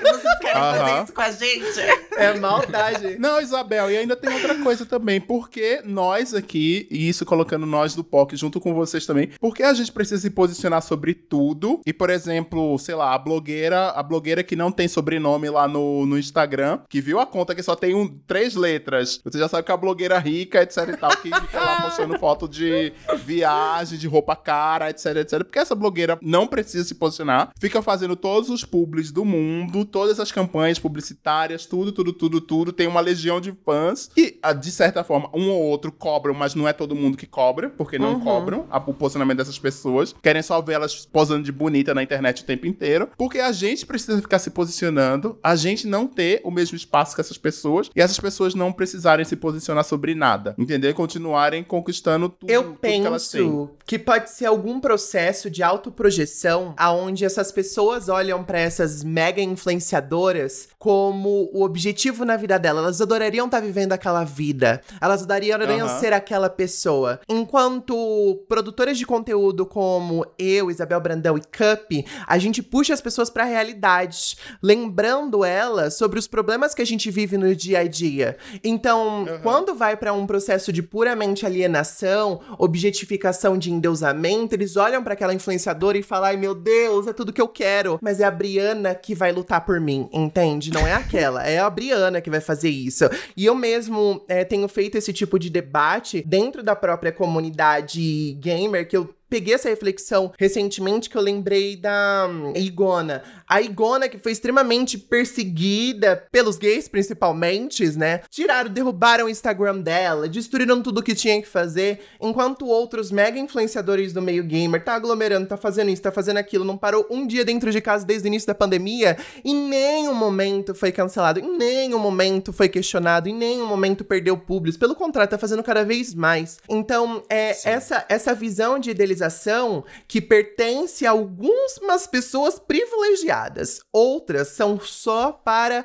Vocês querem fazer Aham. isso com a gente? É maldade. Não, Isabel, e ainda tem outra coisa também. Porque nós aqui, e isso colocando nós do POC junto com vocês também, porque a gente precisa se posicionar sobre tudo. E, por exemplo, sei lá, a blogueira, a blogueira que não tem sobrenome lá no, no Instagram, que viu a conta que só tem um, três letras. Você já sabe que é a blogueira rica, etc e tal, que fica lá postando foto de viagem, de roupa cara, etc, etc. Porque essa blogueira não precisa se posicionar, fica fazendo todos os publis do mundo, todas as campanhas publicitárias, tudo, tudo, tudo, tudo. Tem uma legião de fãs e, ah, de certa forma, um ou outro cobram, mas não é todo mundo que cobra, porque não Uhum. cobram a- o posicionamento dessas pessoas. Querem só ver elas posando de bonita na internet o tempo inteiro, porque a gente precisa ficar se posicionando, a gente não ter o mesmo espaço que essas pessoas e essas pessoas não precisarem se posicionar sobre nada, entendeu? Continuarem conquistando tudo, Eu tudo que elas têm. penso que pode ser algum processo de autoprojeção aonde essas pessoas olham pra essas mega influenciadoras como o objetivo na vida dela. Elas adorariam estar vivendo aquela vida. Elas adorariam Aham. ser aquela pessoa. Enquanto produtoras de conteúdo como eu, Isabel Brandão e Cup, a gente puxa as pessoas pra realidade, lembrando elas sobre os problemas que a gente vive no dia a dia. Então, quando vai pra um processo de puramente alienação, objetificação de endeusamento, eles olham pra aquela influenciadora e falam: ai meu Deus, é tudo que eu quero. Mas é a Briana que vai lutar por mim, entende? Não é aquela, é a Briana que vai fazer isso. E eu mesmo é, tenho feito esse tipo de debate dentro da própria comunidade gamer, que eu peguei essa reflexão recentemente que eu lembrei da hum, Igona. A Igona, que foi extremamente perseguida pelos gays, principalmente, né? Tiraram, derrubaram o Instagram dela, destruíram tudo que tinha que fazer, enquanto outros mega influenciadores do meio gamer tá aglomerando, tá fazendo isso, tá fazendo aquilo, não parou um dia dentro de casa desde o início da pandemia, em nenhum momento foi cancelado, em nenhum momento foi questionado, em nenhum momento perdeu públicos. Pelo contrário, tá fazendo cada vez mais. Então, é essa, essa visão de idealização que pertence a algumas pessoas privilegiadas. Outras são só para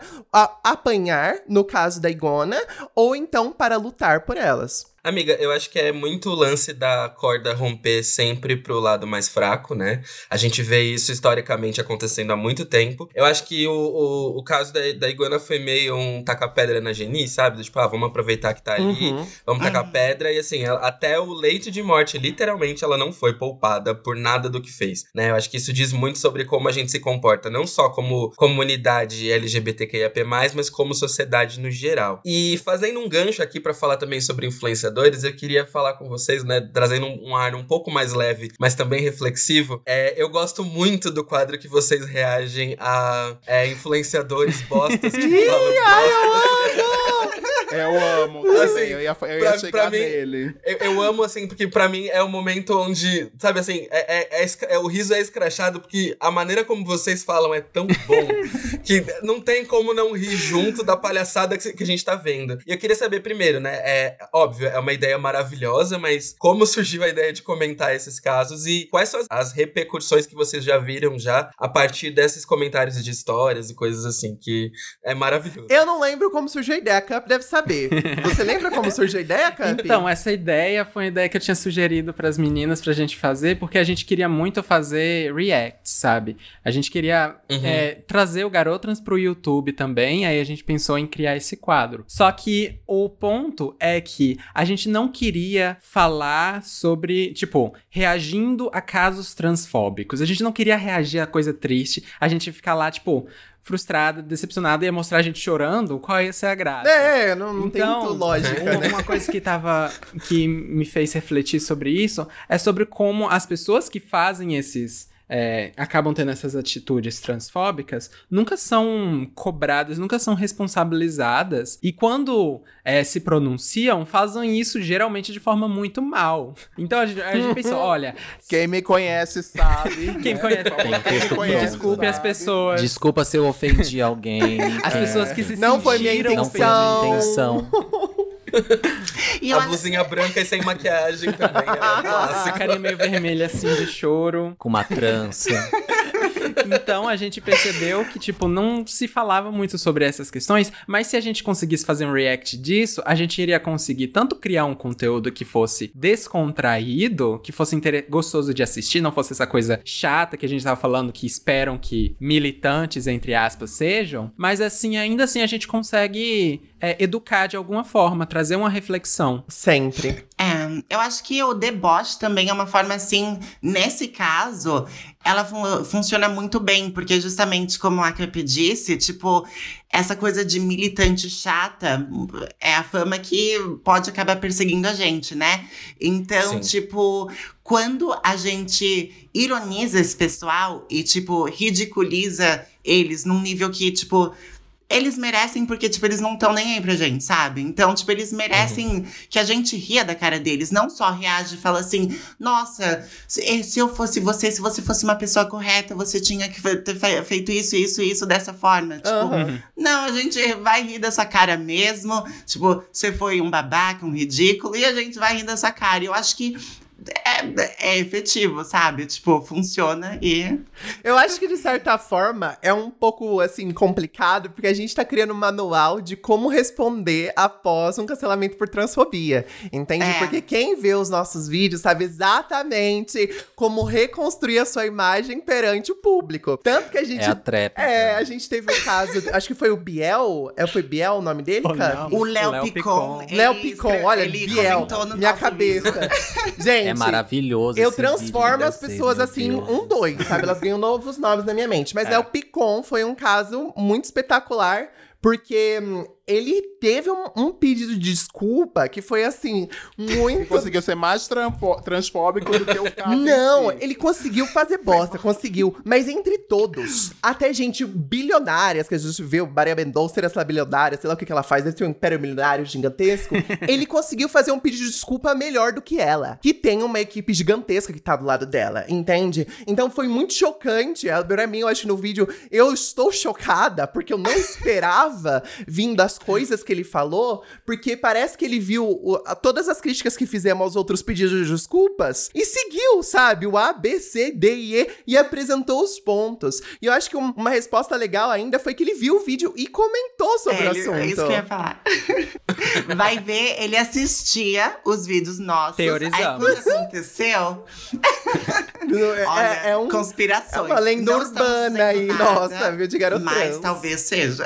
apanhar, no caso da Igona, ou então para lutar por elas. Amiga, eu acho que é muito o lance da corda romper sempre pro lado mais fraco, né? A gente vê isso historicamente acontecendo há muito tempo. Eu acho que o, o, o caso da, da Iguana foi meio um tacar pedra na Geni, sabe? Tipo, ah, vamos aproveitar que tá ali, Uhum. vamos tacar pedra. E assim, ela- até o leito de morte, literalmente, ela não foi poupada por nada do que fez, né? Eu acho que isso diz muito sobre como a gente se comporta, não só como comunidade LGBTQIAP+, mas como sociedade no geral. E fazendo um gancho aqui pra falar também sobre influenciadores, eu queria falar com vocês, né, trazendo um, um ar um pouco mais leve, mas também reflexivo. É, eu gosto muito do quadro que vocês reagem a é, influenciadores bostas que *laughs* falam bosta. Eu amo. Assim, também, eu ia, eu ia pra- chegar pra mim- nele. Eu, eu amo, assim, porque pra mim é o momento onde, sabe assim, é, é- é é- o riso é escrachado, porque a maneira como vocês falam é tão bom *laughs* que não tem como não rir junto da palhaçada que, que a gente tá vendo. E eu queria saber primeiro, né? É óbvio, é uma ideia maravilhosa, mas como surgiu a ideia de comentar esses casos e quais são as, as repercussões que vocês já viram já a partir desses comentários de histórias e coisas assim, que é maravilhoso. Eu não lembro como surgiu a ideia, a Cup deve saber. Você lembra como surgiu a ideia, Camp? Então, essa ideia foi uma ideia que eu tinha sugerido pras meninas pra gente fazer, porque a gente queria muito fazer react, sabe? A gente queria Uhum. é, trazer o Garotrans pro YouTube também, aí a gente pensou em criar esse quadro. Só que o ponto é que a gente não queria falar sobre, tipo, reagindo a casos transfóbicos. A gente não queria reagir a coisa triste, a gente ia ficar lá, tipo, frustrada, decepcionada, ia mostrar a gente chorando, qual ia ser a graça? É, não, não tem Então, muito lógica, Uma, né? uma coisa que tava. que me fez refletir sobre isso é sobre como as pessoas que fazem esses. É, acabam tendo essas atitudes transfóbicas, nunca são cobradas, nunca são responsabilizadas. E quando é, se pronunciam, fazem isso geralmente de forma muito mal. Então a gente, a gente pensou: *laughs* olha, Quem me conhece sabe. *laughs* Quem né? conhece- quem me conhece desculpe as sabe. pessoas. Desculpa se eu ofendi alguém. As É, pessoas que se Não foi minha sentiram Não foi a minha intenção. E *laughs* A blusinha branca e sem maquiagem também. É A *laughs* clássico. carinha meio vermelha assim de choro. Com uma trança. *laughs* Então a gente percebeu que, tipo, não se falava muito sobre essas questões, mas se a gente conseguisse fazer um react disso, a gente iria conseguir tanto criar um conteúdo que fosse descontraído, que fosse gostoso de assistir, não fosse essa coisa chata que a gente tava falando que esperam que militantes, entre aspas, sejam, mas assim, ainda assim a gente consegue é, educar de alguma forma, trazer uma reflexão. Sempre. É, eu acho que o deboche também é uma forma assim, nesse caso, ela fun- funciona muito bem, porque justamente como a Cap disse, tipo, essa coisa de militante chata é a fama que pode acabar perseguindo a gente, né? Então, Sim. tipo, quando a gente ironiza esse pessoal e, tipo, ridiculiza eles num nível que, tipo, eles merecem porque, tipo, eles não estão nem aí pra gente, sabe? Então, tipo, eles merecem que a gente ria da cara deles, não só reage e fala assim, nossa, se, se eu fosse você, se você fosse uma pessoa correta, você tinha que ter fe- feito isso, isso, isso dessa forma. Tipo, Aham. não, a gente vai rir dessa cara mesmo. Tipo, você foi um babaca, um ridículo, e a gente vai rir dessa cara. E eu acho que é, é efetivo, sabe? Tipo, funciona e. Eu acho que, de certa forma, é um pouco, assim, complicado, porque a gente tá criando um manual de como responder após um cancelamento por transfobia. Entende? É. Porque quem vê os nossos vídeos sabe exatamente como reconstruir a sua imagem perante o público. Tanto que a gente. É a trap. É, a gente teve o caso, acho que foi o Biel. É, foi Biel o nome dele, cara? O Léo Picon. Léo Picon, olha, ele Biel, comentou no minha cabeça. *laughs* Gente, É maravilhoso. eu transformo as pessoas assim, um dois, sabe? Elas ganham novos nomes na minha mente. Mas É. é. o Picon foi um caso muito espetacular, porque hum, ele teve um, um pedido de desculpa que foi assim, muito. Conseguiu ser mais transfóbico do que o *laughs* em Não, si. ele conseguiu fazer bosta, conseguiu. Mas entre todos, até gente bilionárias, que a gente viu, Maria Mendonça era essa bilionária, sei lá o que, que ela faz, esse um império milionário gigantesco. *laughs* ele conseguiu fazer um pedido de desculpa melhor do que ela. Que tem uma equipe gigantesca que tá do lado dela, entende? Então foi muito chocante. A- Pra mim, eu acho que no vídeo, eu estou chocada, porque eu não *laughs* esperava vindo as coisas que ele falou, porque parece que ele viu o- a- todas as críticas que fizemos aos outros pedidos de desculpas e seguiu, sabe? O A, B, C, D e E e apresentou os pontos. E eu acho que um- uma resposta legal ainda foi que ele viu o vídeo e comentou sobre É, o assunto. É isso que eu ia falar. *laughs* Vai ver, ele assistia os vídeos nossos. Teorizando. Aí quando aconteceu, *laughs* É, *laughs* olha, é um, é conspirações. uma lenda Não urbana aí, nada, nossa, viu, de garoto Mas talvez seja.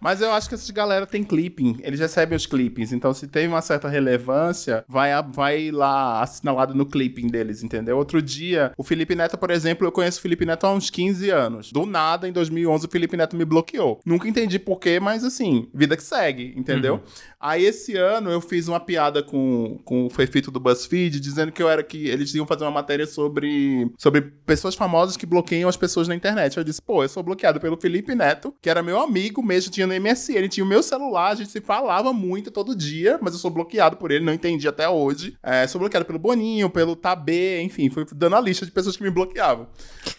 Mas eu acho que essas galera tem clipping. Eles recebem os clippings. Então, se tem uma certa relevância, vai, vai lá assinalado no clipping deles, entendeu? Outro dia, o Felipe Neto, por exemplo, eu conheço o Felipe Neto há uns 15 anos. Do nada, em 2011, o Felipe Neto me bloqueou. Nunca entendi porquê, mas assim, vida que segue, entendeu? Aí, esse ano, eu fiz uma piada com, com o prefeito do BuzzFeed, dizendo que eu era que eles iam fazer uma matéria sobre, sobre pessoas famosas que bloqueiam as pessoas na internet. Eu disse, pô, eu sou bloqueado pelo Felipe Neto, que era meu amigo mesmo, tinha no MSN, tinha o meu celular, a gente se falava muito todo dia, mas eu sou bloqueado por ele, não entendi até hoje. É, sou bloqueado pelo Boninho, pelo Tabê, enfim, fui dando a lista de pessoas que me bloqueavam.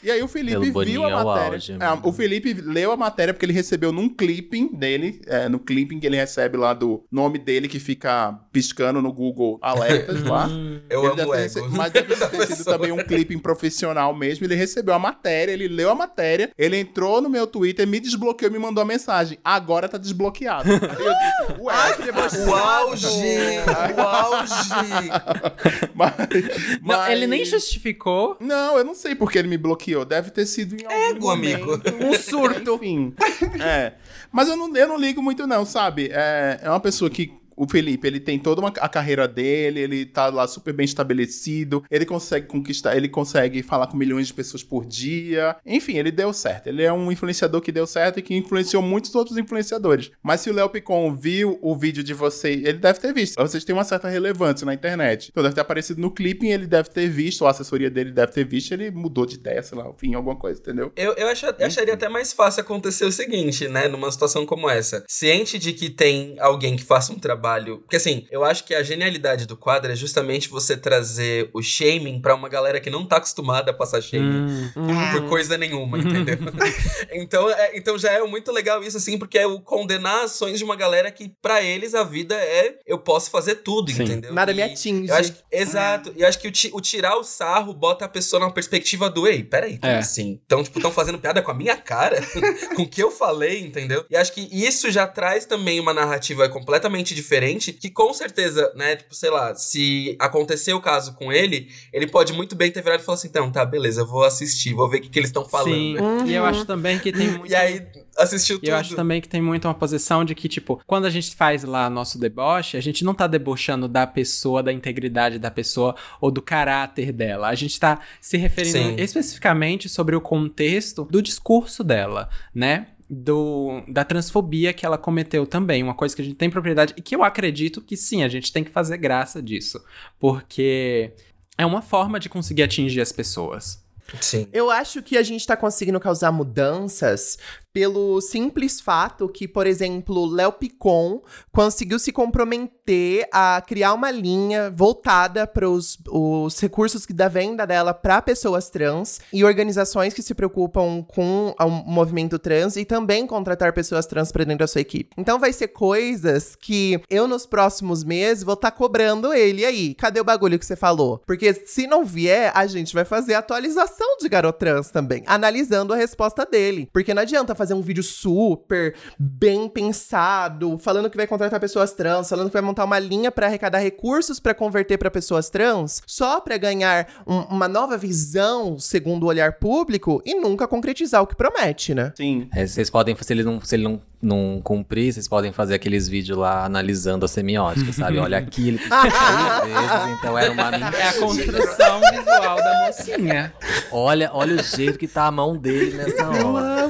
E aí o Felipe Pelo viu Boninho a é o matéria. auge, É, o Felipe leu a matéria porque ele recebeu num clipping dele, é, no clipping que ele recebe lá do nome dele que fica piscando no Google alertas lá. *laughs* Eu Ele amo deve ter Mas deve ter sido também um clipping profissional mesmo. Ele recebeu a matéria, ele leu a matéria, ele entrou no meu Twitter, me desbloqueou e me mandou a mensagem. Agora tá desbloqueado. *laughs* Aí eu disse, ué, Ai, que debochado. O auge! O auge! mas, Não, mas- ele nem justificou. Não, eu não sei porque ele me bloqueou. Deve ter sido em algum Ego, amigo. momento. Um surto. Enfim. É. Mas eu não, eu não ligo muito, não, sabe? É, é uma pessoa que. O Felipe, ele tem toda uma, a carreira dele, ele tá lá super bem estabelecido, ele consegue conquistar, ele consegue falar com milhões de pessoas por dia. Enfim, ele deu certo. Ele é um influenciador que deu certo e que influenciou muitos outros influenciadores. Mas se o Léo Picon viu o vídeo de vocês, ele deve ter visto. Vocês têm uma certa relevância na internet. Então deve ter aparecido no clipe e ele deve ter visto, ou a assessoria dele deve ter visto, ele mudou de ideia, sei lá, enfim, alguma coisa, entendeu? Eu, eu acha- acharia até mais fácil acontecer o seguinte, né? Numa situação como essa. Ciente de que tem alguém que faça um trabalho. Porque assim, eu acho que a genialidade do quadro é justamente você trazer o shaming pra uma galera que não tá acostumada a passar shaming. Hum. Por coisa nenhuma, entendeu? *laughs* então, é, então já é muito legal isso, assim, porque é o condenar ações de uma galera que, pra eles, a vida é eu posso fazer tudo, Sim. entendeu? Nada me E- atinge. Eu acho que- exato. E eu acho que o, o tirar o sarro bota a pessoa numa perspectiva do ei, peraí, como É. assim? Então, tipo, estão fazendo piada com a minha cara? *laughs* com o que eu falei, entendeu? E acho que isso já traz também uma narrativa completamente diferente, que com certeza, né, tipo, sei lá, se acontecer o caso com ele, ele pode muito bem ter virado e falar assim, então, tá, beleza, eu vou assistir, vou ver o que, que eles estão falando. Sim. Uhum. E eu acho também que tem muito. E aí, assistiu E tudo. eu acho também que tem muito uma posição de que, tipo, quando a gente faz lá nosso deboche, a gente não tá debochando da pessoa, da integridade da pessoa ou do caráter dela. A gente tá se referindo Sim. especificamente sobre o contexto do discurso dela, né? Do, da transfobia que ela cometeu também, uma coisa que a gente tem propriedade e que eu acredito que sim, a gente tem que fazer graça disso, porque é uma forma de conseguir atingir as pessoas. Sim. Eu acho que a gente tá conseguindo causar mudanças pelo simples fato que, por exemplo, Léo Picon conseguiu se comprometer a criar uma linha voltada para os os recursos que da venda dela para pessoas trans e organizações que se preocupam com o movimento trans e também contratar pessoas trans para dentro da sua equipe. Então vai ser coisas que eu nos próximos meses vou estar cobrando ele aí. Cadê o bagulho que você falou? Porque se não vier, a gente vai fazer atualização de Garotrans também, analisando a resposta dele. Porque não adianta fazer um vídeo super bem pensado, falando que vai contratar pessoas trans, falando que vai montar uma linha para arrecadar recursos para converter para pessoas trans, só para ganhar um- uma nova visão segundo o olhar público e nunca concretizar o que promete, né? Sim. É, vocês podem, se ele não, se ele não, não cumprir, vocês podem fazer aqueles vídeos lá analisando a semiótica, sabe? Olha *laughs* aqui, ele *laughs* vezes, então era uma mentira. É a construção visual da mocinha. Olha, olha o jeito que tá a mão dele nessa hora.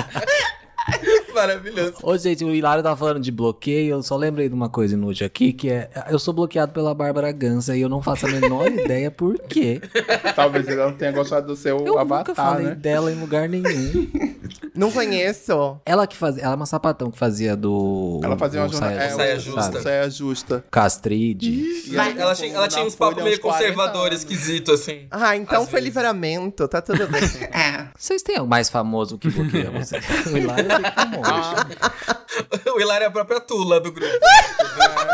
Maravilhoso. Ô, gente, o Hilário tava falando de bloqueio, eu só lembrei de uma coisa inútil aqui, que é, eu sou bloqueado pela Bárbara Gança e eu não faço a menor *laughs* ideia por quê. Talvez ele não tenha gostado do seu Eu nunca avatar, falei né? dela em lugar nenhum. *laughs* Não conheço. Ela que fazia, ela é uma sapatão que fazia do... Ela fazia uma do jornada. saia, Saia o- justa. sabe? Saia justa. Castride. E ela, Ela tinha, ela tinha uns papos meio conservadores, esquisito, assim. *laughs* Ah, então foi vezes. livramento, tá tudo bem. É. Vocês têm algo mais famoso que bloqueia você? o Hilário eu sei monte. *laughs* O Hilário é a própria Tula do grupo. *laughs*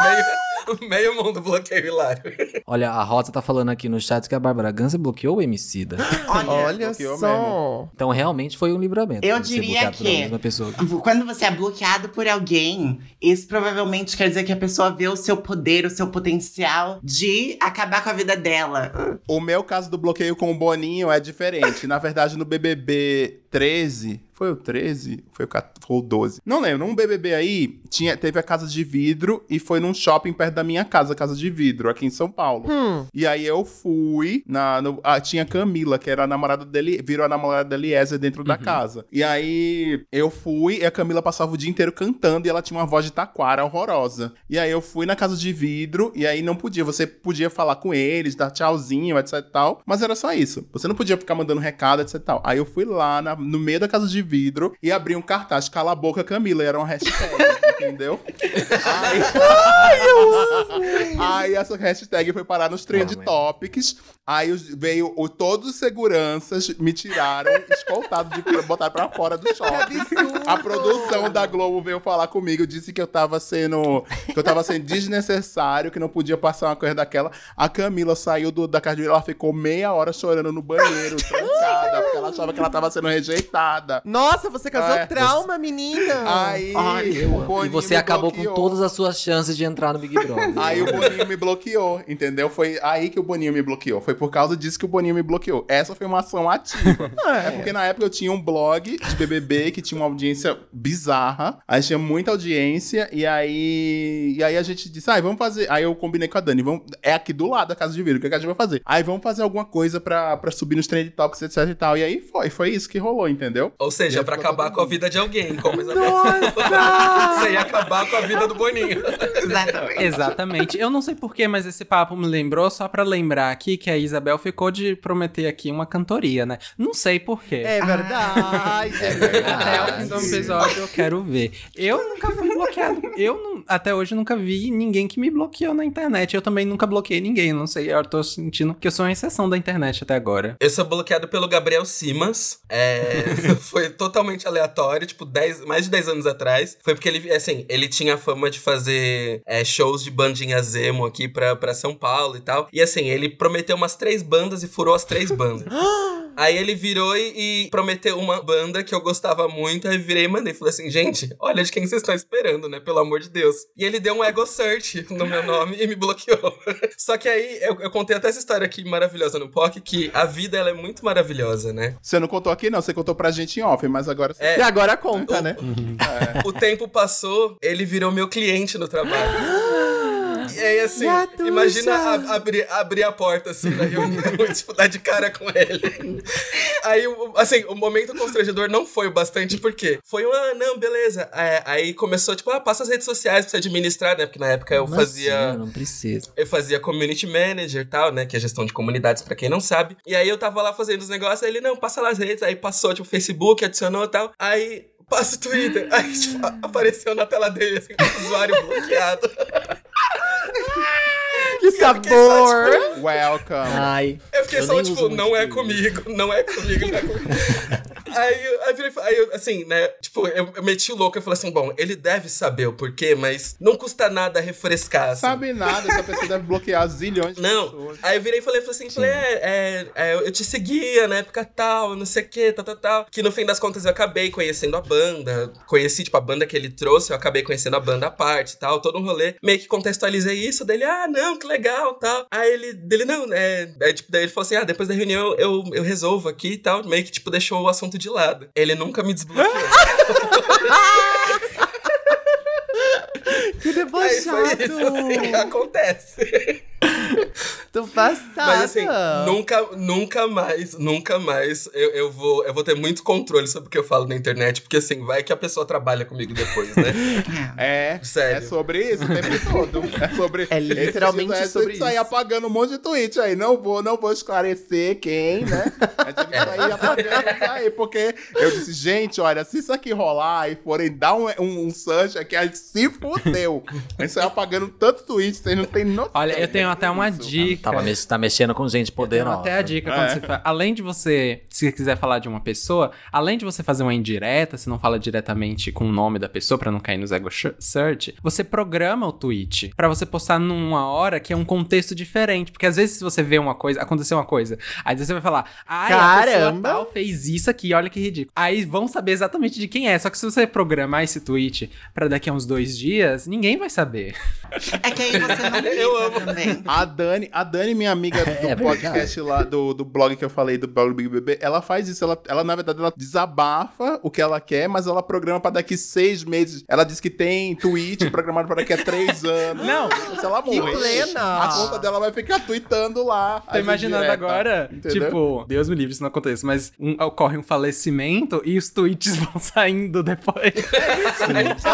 meio, *laughs* meio mundo bloqueia o Hilário. *laughs* Olha, a Rosa tá falando aqui no chat que a Bárbara Gança bloqueou o Emicida. *laughs* Olha, Olha bloqueou só. Então realmente foi um livramento. Eu diria que- mesma pessoa. Quando você é bloqueado por alguém, isso provavelmente quer dizer que a pessoa vê o seu poder, o seu potencial de acabar com a vida dela. O meu caso do bloqueio com o Boninho é diferente. Na verdade, no BBB 13, foi o 13? Foi o 14, foi o 12. Não lembro. Num BBB aí, tinha, teve a Casa de Vidro e foi num shopping perto da minha casa, Casa de Vidro, aqui em São Paulo. Hum. E aí eu fui, na, no- ah, tinha Camila, que era a namorada dele, virou a namorada da Eliezer dentro da casa. E aí eu fui e a Camila passava o dia inteiro cantando e ela tinha uma voz de taquara horrorosa. E aí eu fui na casa de vidro e aí não podia, você podia falar com eles, dar tchauzinho, etc e tal, mas era só isso. Você não podia ficar mandando recado, etc e tal. Aí eu fui lá na- no meio da casa de vidro e abri um cartaz, cala a boca Camila, e era uma hashtag, *laughs* entendeu? *laughs* Aí, Aí essa hashtag foi parar nos Trend Não. Topics. Aí veio o, todos os seguranças me tiraram, escoltado de botar pra fora do shopping. A produção da Globo veio falar comigo, disse que eu tava sendo. que eu tava sendo desnecessário, que não podia passar uma coisa daquela. A Camila saiu do- da casa ela ficou meia hora chorando no banheiro, trancada, porque ela achava que ela tava sendo rejeitada. Nossa, você causou É, trauma, menina. Aí, o E você acabou bloqueou. com todas as suas chances de entrar no Big Brother. Aí o Boninho me bloqueou, entendeu? Foi aí que o Boninho me bloqueou. Foi por causa disso que o Boninho me bloqueou. Essa foi uma ação ativa. é porque na época eu tinha um blog de BBB que tinha uma audiência bizarra. Aí tinha muita audiência e aí e aí a gente disse: "Ah, vamos fazer". Aí eu combinei com a Dani, vamos é aqui do lado da casa de vidro, o que, que a gente vai fazer? Aí vamos fazer alguma coisa pra, pra subir nos trend topics, etc e tal. E aí foi, foi isso que rolou, entendeu? Ou seja, pra acabar com a vida de alguém, como. *laughs* Nossa! Você ia acabar com a vida do Boninho. Exatamente. Exatamente. Eu não sei porquê, mas esse papo me lembrou, só pra lembrar aqui que a Isabel ficou de prometer aqui uma cantoria, né? Não sei porquê. É verdade. É Até o fim verdade. do episódio eu quero ver. Eu nunca fui bloqueado. Eu não- até hoje nunca vi ninguém que me bloqueou na internet. Eu também nunca bloqueei ninguém. Não sei, eu tô sentindo que eu sou uma exceção da internet até agora. Eu sou bloqueado pelo Gabriel Simas. É, *laughs* foi totalmente aleatório, tipo, 10, mais de 10 anos atrás. Foi porque ele, assim, ele tinha fama de fazer é, shows de bandinha emo aqui pra, pra São Paulo e tal. E assim, ele prometeu umas três bandas e furou as três bandas. *gasps* Aí ele virou e, e prometeu uma banda que eu gostava muito. Aí virei e mandei. Falei assim, gente, olha de quem vocês estão esperando, né? Pelo amor de Deus. E ele deu um ego search no meu nome e me bloqueou. *laughs* Só que aí eu, eu contei até essa história aqui maravilhosa no POC, que a vida ela é muito maravilhosa, né? Você não contou aqui não, você contou pra gente em off, mas agora você É. E agora conta, né? *laughs* O tempo passou, ele virou meu cliente no trabalho. *gasps* E aí, assim, Gatuxa! imagina a- abrir, abrir a porta, assim, na reunião e, tipo, dar de cara com ele. Aí, o- assim, o momento constrangedor não foi o bastante, porque foi um, ah, não, beleza. É, aí começou, tipo, ah, passa as redes sociais pra você administrar, né? Porque na época eu Como fazia... assim? Não precisa. Eu fazia community manager e tal, né? Que é gestão de comunidades, pra quem não sabe. E aí eu tava lá fazendo os negócios, aí ele, não, passa lá as redes. Aí passou, tipo, Facebook, adicionou e tal. Aí passa o Twitter. Aí, tipo, apareceu na tela dele, assim, usuário bloqueado. *laughs* *laughs* Que sabor! welcome. Ai. Eu fiquei Eu só, tipo, não é comigo, não é comigo, não é comigo. Aí, eu- aí, virei- aí assim, né, tipo, eu, eu meti o louco e falei assim, bom, ele deve saber o porquê, mas não custa nada refrescar, assim. Sabe nada, essa pessoa deve bloquear zilhões de Não. pessoas. Aí eu virei e falei, falei assim, falei, é, é, é, eu te seguia na época tal, não sei o que, tal, tal, tal. Que no fim das contas eu acabei conhecendo a banda. Conheci, tipo, a banda que ele trouxe, eu acabei conhecendo a banda à parte e tal, todo um rolê. Meio que contextualizei isso, dele, ah, não, que legal, tal. Aí ele, dele, não, é, é, tipo, daí ele falou assim, ah, depois da reunião eu, eu resolvo aqui e tal. Meio que, tipo, deixou o assunto de lado. Ele nunca me desbloqueou. *laughs* Que Aí foi debochado! isso que acontece. *laughs* *laughs* Tô passada. Mas assim, nunca, nunca mais, nunca mais eu, eu, vou, eu vou ter muito controle sobre o que eu falo na internet, porque assim, vai que a pessoa trabalha comigo depois, né? *laughs* É. É, Sério. é sobre isso o tempo todo. É sobre. É literalmente dias, sobre isso. apagando um monte de tweet aí. Não vou, não vou esclarecer quem, né? Mas teve que sair apagando isso aí, porque eu disse, gente, olha, se isso aqui rolar e forem dar um, um, um search aqui, a gente se fudeu. A gente saiu apagando tanto tweet, vocês não tem noção. Olha, eu tenho até uma Isso. Dica. Tava mex- tá mexendo com gente poderosa. até a dica quando É. você fa... Além de você, se quiser falar de uma pessoa, além de você fazer uma indireta, se não fala diretamente com o nome da pessoa pra não cair nos ego sh- search, você programa o tweet pra você postar numa hora que é um contexto diferente, porque às vezes se você vê uma coisa, aconteceu uma coisa, aí você vai falar: "Ai, a pessoa Caramba! tal fez isso aqui, olha que ridículo". Aí vão saber exatamente de quem é, só que se você programar esse tweet pra daqui a uns dois dias, ninguém vai saber. É que aí você não *laughs* Eu liga também. A Dani, a Dani, minha amiga *laughs* do É podcast lá, do, do blog que eu falei, do blog Big Bebê, ela faz isso. Ela, ela, na verdade, ela desabafa o que ela quer, mas ela programa pra daqui seis meses. Ela diz que tem tweet *laughs* programado pra daqui a três anos. Não. Se ela Que morrer, plena! a conta dela vai ficar tweetando lá. Tô imaginando direta, agora, entendeu? tipo, Deus me livre se não aconteça, mas um- ocorre um falecimento e os tweets *laughs* vão saindo depois. Ela disse,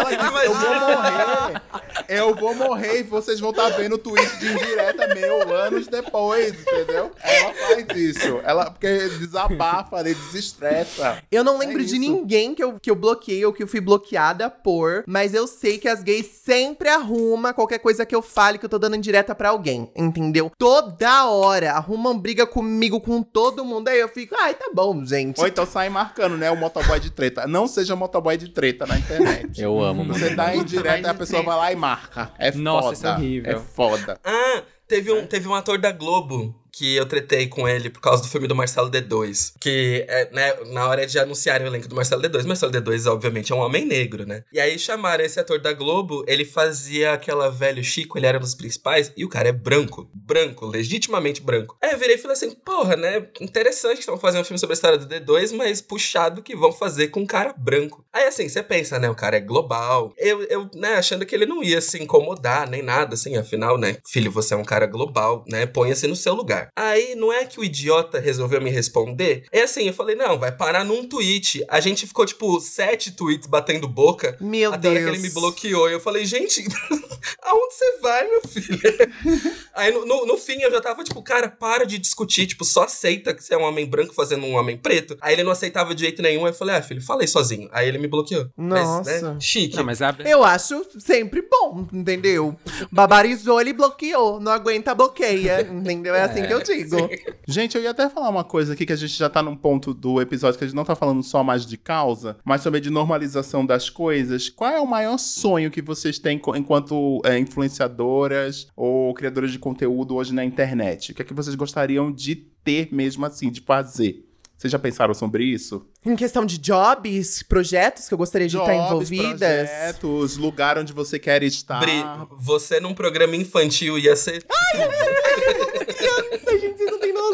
eu vou morrer. Eu vou morrer e vocês vão estar vendo o tweet de indireta meu anos depois, entendeu? Ela faz isso. Ela, porque desabafa, ele desestressa. Eu não lembro É de ninguém que eu, que eu bloqueei ou que eu fui bloqueada por, mas eu sei que as gays sempre arrumam qualquer coisa que eu fale que eu tô dando indireta pra alguém, entendeu? Toda hora arrumam briga comigo, com todo mundo, aí eu fico, ai, tá bom, gente. Ou então sai marcando, né? O motoboy de treta. Não seja motoboy de treta na internet. Eu amo, mano. Você dá indireta e a pessoa vai lá e marca. É Nossa, foda. isso é horrível. É foda. Ah, teve um, teve um ator da Globo que eu tretei com ele por causa do filme do Marcelo D2. Que, é, né, na hora de anunciarem o elenco do Marcelo D2, Marcelo D2, obviamente, é um homem negro, né? E aí chamaram esse ator da Globo, ele fazia aquela velho Chico, ele era um dos principais, e o cara é branco. Branco, legitimamente branco. Aí eu virei e falei assim, porra, né? Interessante que estão fazendo um filme sobre a história do D2, mas puxado que vão fazer com um cara branco. Aí assim, você pensa, né? O cara é global. Eu, eu, né, achando que ele não ia se incomodar, nem nada, assim, afinal, né? Filho, você é um cara global, né? Ponha-se no seu lugar. Aí, não é que o idiota resolveu me responder? É assim, eu falei, não, vai parar num tweet. A gente ficou, tipo, sete tweets batendo boca. Meu até Deus. que ele me bloqueou. E eu falei, gente, *laughs* aonde você vai, meu filho? *laughs* Aí, no, no, no fim, eu já tava, tipo, cara, para de discutir. Tipo, só aceita que você é um homem branco fazendo um homem preto. Aí ele não aceitava de jeito nenhum. Aí eu falei, ah, filho, falei sozinho. Aí ele me bloqueou. Mas, Nossa. né, chique. Não, mas abre. Eu acho sempre bom, entendeu? Babarizou, ele bloqueou. Não aguenta, bloqueia. Entendeu? É assim que eu digo. Gente, eu ia até falar uma coisa aqui que a gente já tá num ponto do episódio que a gente não tá falando só mais de causa, mas também de normalização das coisas. Qual é o maior sonho que vocês têm enquanto é, influenciadoras ou criadoras de conteúdo hoje na internet? O que é que vocês gostariam de ter mesmo assim, de fazer? Vocês já pensaram sobre isso? Em questão de jobs, projetos que eu gostaria de estar Jobs, envolvidas. projetos, lugar onde você quer estar. Bri, você num programa infantil ia ser. criança, gente,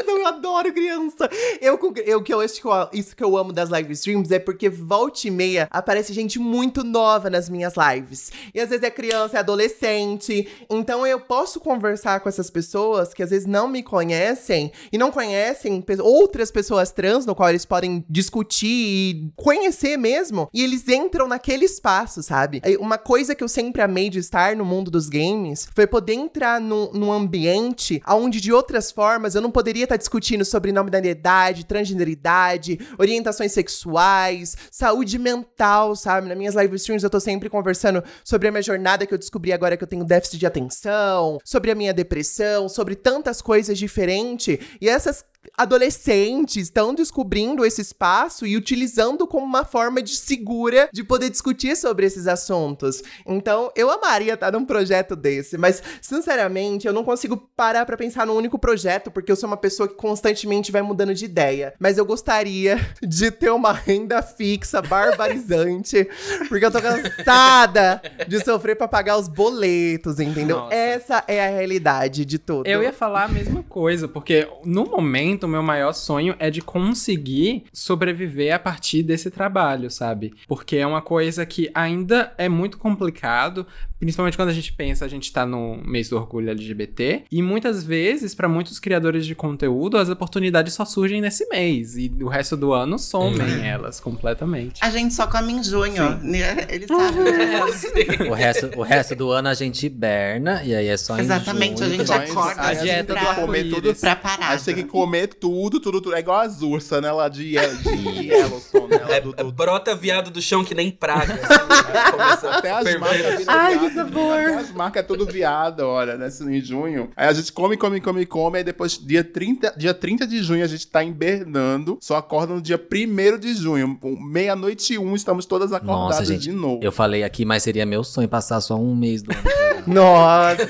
eu adoro criança. Eu, eu que eu acho que isso que eu amo das live streams é porque volta e meia aparece gente muito nova nas minhas lives. E às vezes é criança, é adolescente. Então eu posso conversar com essas pessoas que às vezes não me conhecem e não conhecem pe- outras pessoas trans no qual eles podem discutir e conhecer mesmo. E eles entram naquele espaço, sabe? Uma coisa que eu sempre amei de estar no mundo dos games foi poder entrar num, num ambiente onde, de outras formas, eu não poderia estar discutindo sobre não binariedade, transgeneridade, orientações sexuais, saúde mental, sabe? Nas minhas live streams eu tô sempre conversando sobre a minha jornada que eu descobri agora que eu tenho déficit de atenção, sobre a minha depressão, sobre tantas coisas diferentes. E essas adolescentes estão descobrindo esse espaço e utilizando como uma forma de segura de poder discutir sobre esses assuntos. Então, eu amaria estar num projeto desse, mas sinceramente, eu não consigo parar pra pensar num único projeto, porque eu sou uma pessoa que constantemente vai mudando de ideia. Mas eu gostaria *laughs* de ter uma renda fixa barbarizante, *laughs* porque eu tô cansada de sofrer pra pagar os boletos, entendeu? Nossa. Essa é a realidade de tudo. Eu ia falar a mesma coisa, porque no momento o meu maior sonho é de conseguir sobreviver a partir desse trabalho, sabe? Porque é uma coisa que ainda é muito complicado, principalmente quando a gente pensa, a gente tá no mês do orgulho LGBT, e muitas vezes, para muitos criadores de conteúdo, as oportunidades só surgem nesse mês, e o resto do ano somem elas completamente. A gente só come em junho. né? Ele sabe. *laughs* O resto, o resto do ano a gente hiberna e aí é só em Exatamente, junho a gente vai- acorda A dieta pra, do comer tudo pra parar. você tem que comer tudo, tudo, tudo. É igual as ursas, né? Lá de, de Yellowstone, né? Lá É, do, do, brota viado do chão que nem praga. assim, *laughs* começa a Até as marcas Ai, viado, que sabor. Até as marcas é tudo viado, olha, né? assim, Em junho. Aí a gente come, come, come, come. Aí depois, dia 30, dia 30 de junho, a gente tá hibernando. Só acorda no dia 1 de junho. Meia-noite e um, estamos todas acordadas Nossa, gente, de novo. Eu falei aqui, mas seria meu sonho passar só um mês do ano. *laughs* Nossa!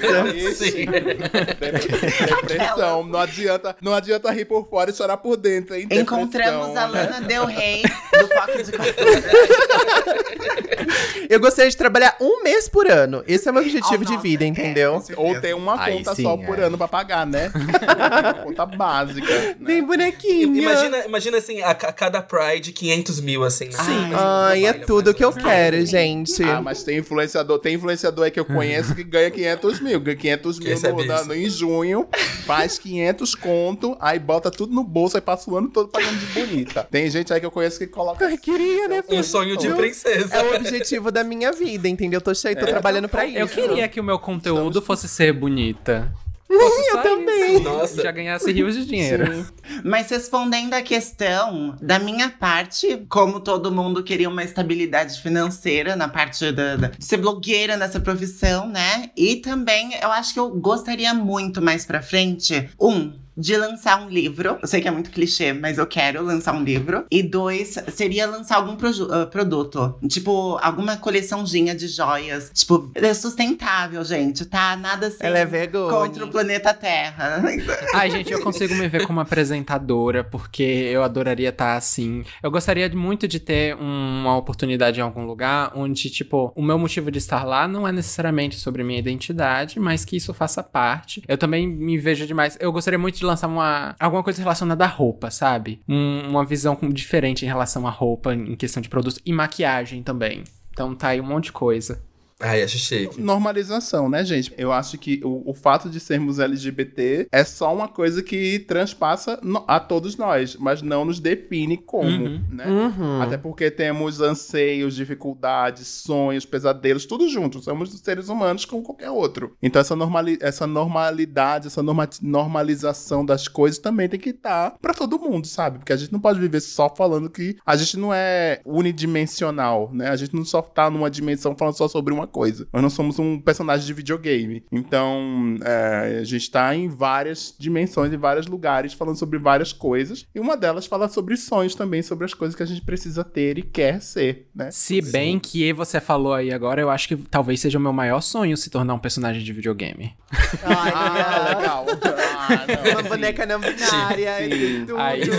Sim. Depressão. Não adianta, não adianta rir por fora e chorar por dentro, hein? Encontramos a né? Lana Del Rey *laughs* do Toque de Cultura. Eu gostaria de trabalhar um mês por ano. Esse é o meu objetivo Oh, de nossa, vida, é, entendeu? certeza. Ou ter uma Aí conta sim, só por é. ano pra pagar, né? uma *laughs* conta básica. Né? Bem bonequinho. Imagina, imagina assim, a, ca- cada Pride 500 mil, assim. na- Sim. Imagina, Ai, é tudo que eu quero, gente. Ah, mas tem influenciador, tem influenciador aí que eu conheço que ganha 500 mil. Ganha 500 Que mil no, isso. no- em junho, faz 500 conto, aí bota tudo no bolso, aí passa o ano todo pagando de bonita. Tem gente aí que eu conheço que coloca. Ai, queria, né? Um sonho de Eu- princesa. É o objetivo da minha vida, entendeu? Tô cheio, tô trabalhando pra isso. Eu queria que o meu conteúdo fosse ser bonita. eu também. Nossa. E já ganhasse rios de dinheiro. Mas respondendo à questão, da minha parte, como todo mundo queria uma estabilidade financeira na parte da, da- de ser blogueira nessa profissão, né? E também eu acho que eu gostaria muito mais pra frente, um, de lançar um livro. Eu sei que é muito clichê, mas eu quero lançar um livro. E dois, seria lançar algum uh, produto. Tipo, alguma coleçãozinha de joias. Tipo, é sustentável, gente, tá? Nada assim. Ela é vegana. Contra o planeta Terra. *laughs* Ai, gente, eu consigo me ver como apresentadora, porque eu adoraria estar assim. Eu gostaria muito de ter uma oportunidade em algum lugar onde, tipo, o meu motivo de estar lá não é necessariamente sobre minha identidade, mas que isso faça parte. Eu também me vejo demais. Eu gostaria muito de lançar uma alguma coisa relacionada à roupa, sabe? Um, uma visão diferente em relação à roupa, em questão de produtos e maquiagem também. Então tá aí um monte de coisa. Ai, acho chique. Normalização, né, gente? Eu acho que o, o fato de sermos LGBT é só uma coisa que transpassa no, a todos nós, mas não nos define como, Uhum. né? Uhum. Até porque temos anseios, dificuldades, sonhos, pesadelos, tudo junto. Somos seres humanos como qualquer outro. Então essa, normali essa normalidade, essa norma normalização das coisas também tem que estar pra todo mundo, sabe? Porque a gente não pode viver só falando que a gente não é unidimensional, né? A gente não só tá numa dimensão falando só sobre uma coisa. Nós não somos um personagem de videogame. Então, é, a gente tá em várias dimensões, em vários lugares, falando sobre várias coisas. E uma delas fala sobre sonhos também, sobre as coisas que a gente precisa ter e quer ser, né? Se bem que você falou aí agora, eu acho que talvez seja o meu maior sonho se tornar um personagem de videogame. Ai, Ah, legal. Ah, não, Uma sim. boneca não binária. Sim, tudo. Aí sim,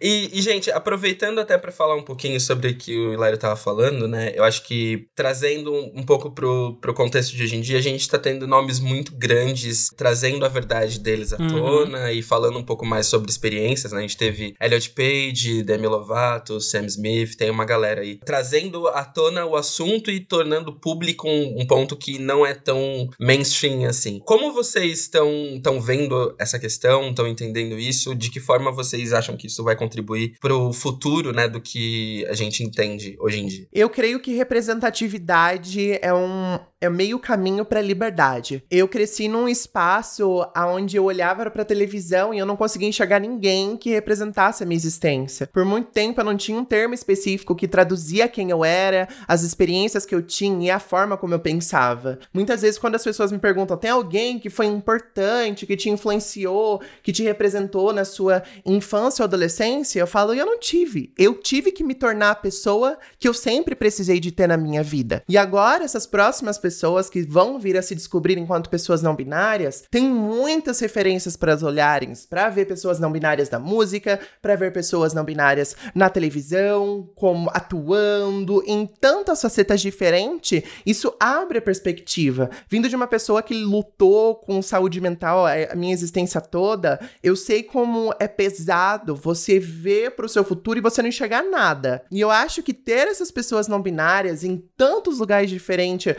E, e, gente, aproveitando até pra falar um pouquinho sobre o que o Hilário tava falando, né? Eu acho que trazendo um, um pouco pro, pro contexto de hoje em dia, a gente tá tendo nomes muito grandes, trazendo a verdade deles à Uhum. tona e falando um pouco mais sobre experiências, né? A gente teve Elliot Page, Demi Lovato, Sam Smith, tem uma galera aí trazendo à tona o assunto e tornando público um, um ponto que não é tão mainstream assim. Como vocês estão tão vendo essa questão, estão entendendo isso? De que forma vocês acham que isso vai contribuir pro futuro, né, do que a gente entende hoje em dia? Eu creio que representatividade é um é meio caminho pra liberdade. Eu cresci num espaço onde eu olhava pra televisão e eu não conseguia enxergar ninguém que representasse a minha existência. Por muito tempo eu não tinha um termo específico que traduzia quem eu era, as experiências que eu tinha e a forma como eu pensava. Muitas vezes quando as pessoas me perguntam, tem alguém que foi importante, que te influenciou, que te representou na sua infância ou adolescência, eu falo, eu não tive. Eu tive que me tornar a pessoa que eu sempre precisei de ter na minha vida. E agora essas próximas pessoas que vão vir a se descobrir enquanto pessoas não binárias, tem muitas referências para olharem, para ver pessoas não binárias na música, para ver pessoas não binárias na televisão, como atuando em tantas facetas diferentes. Isso abre a perspectiva. Vindo de uma pessoa que lutou com saúde mental a a minha existência toda, eu sei como é pesado você ver pro seu futuro e você não enxergar nada. E eu acho que ter essas pessoas não binárias em tantos lugares diferentes,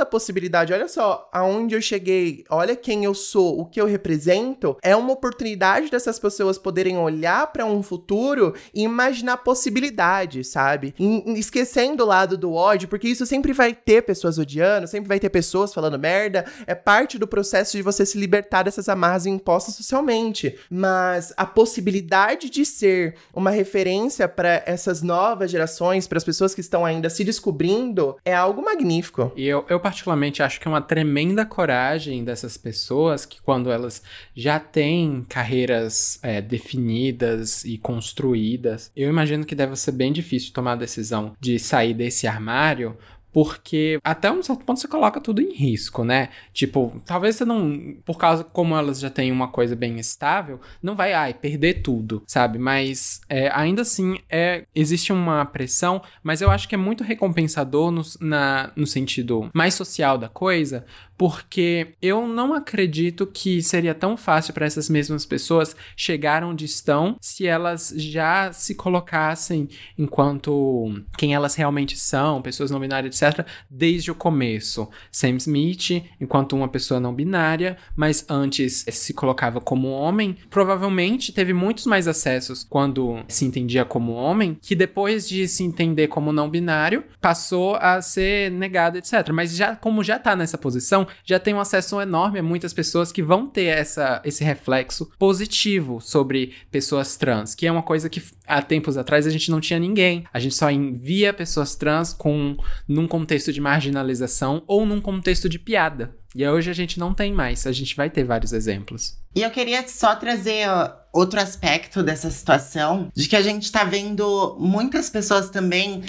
a possibilidade, olha só, aonde eu cheguei, olha quem eu sou, o que eu represento, é uma oportunidade dessas pessoas poderem olhar para um futuro e imaginar possibilidades, sabe? E- esquecendo o lado do ódio, porque isso sempre vai ter pessoas odiando, sempre vai ter pessoas falando merda, é parte do processo de você se libertar dessas amarras impostas socialmente. Mas a possibilidade de ser uma referência para essas novas gerações, para as pessoas que estão ainda se descobrindo, é algo magnífico. E eu, eu particularmente acho que é uma tremenda coragem dessas pessoas que quando elas já têm carreiras é, definidas e construídas, eu imagino que deve ser bem difícil tomar a decisão de sair desse armário porque até um certo ponto você coloca tudo em risco, né? Tipo, talvez você não, por causa como elas já têm uma coisa bem estável, não vai, ai, perder tudo, sabe? Mas é, ainda assim, é, existe uma pressão, mas eu acho que é muito recompensador no, na, no sentido mais social da coisa, porque eu não acredito que seria tão fácil para essas mesmas pessoas chegar onde estão se elas já se colocassem enquanto quem elas realmente são, pessoas não binárias, etc., desde o começo. Sam Smith, enquanto uma pessoa não binária, mas antes se colocava como homem, provavelmente teve muitos mais acessos quando se entendia como homem, que depois de se entender como não binário, passou a ser negado, etc. Mas já como já tá nessa posição, já tem um acesso enorme a muitas pessoas que vão ter essa, esse reflexo positivo sobre pessoas trans, que é uma coisa que há tempos atrás a gente não tinha ninguém. A gente só envia pessoas trans com num contexto de marginalização ou num contexto de piada. E hoje a gente não tem mais, a gente vai ter vários exemplos. E eu queria só trazer outro aspecto dessa situação, de que a gente tá vendo muitas pessoas também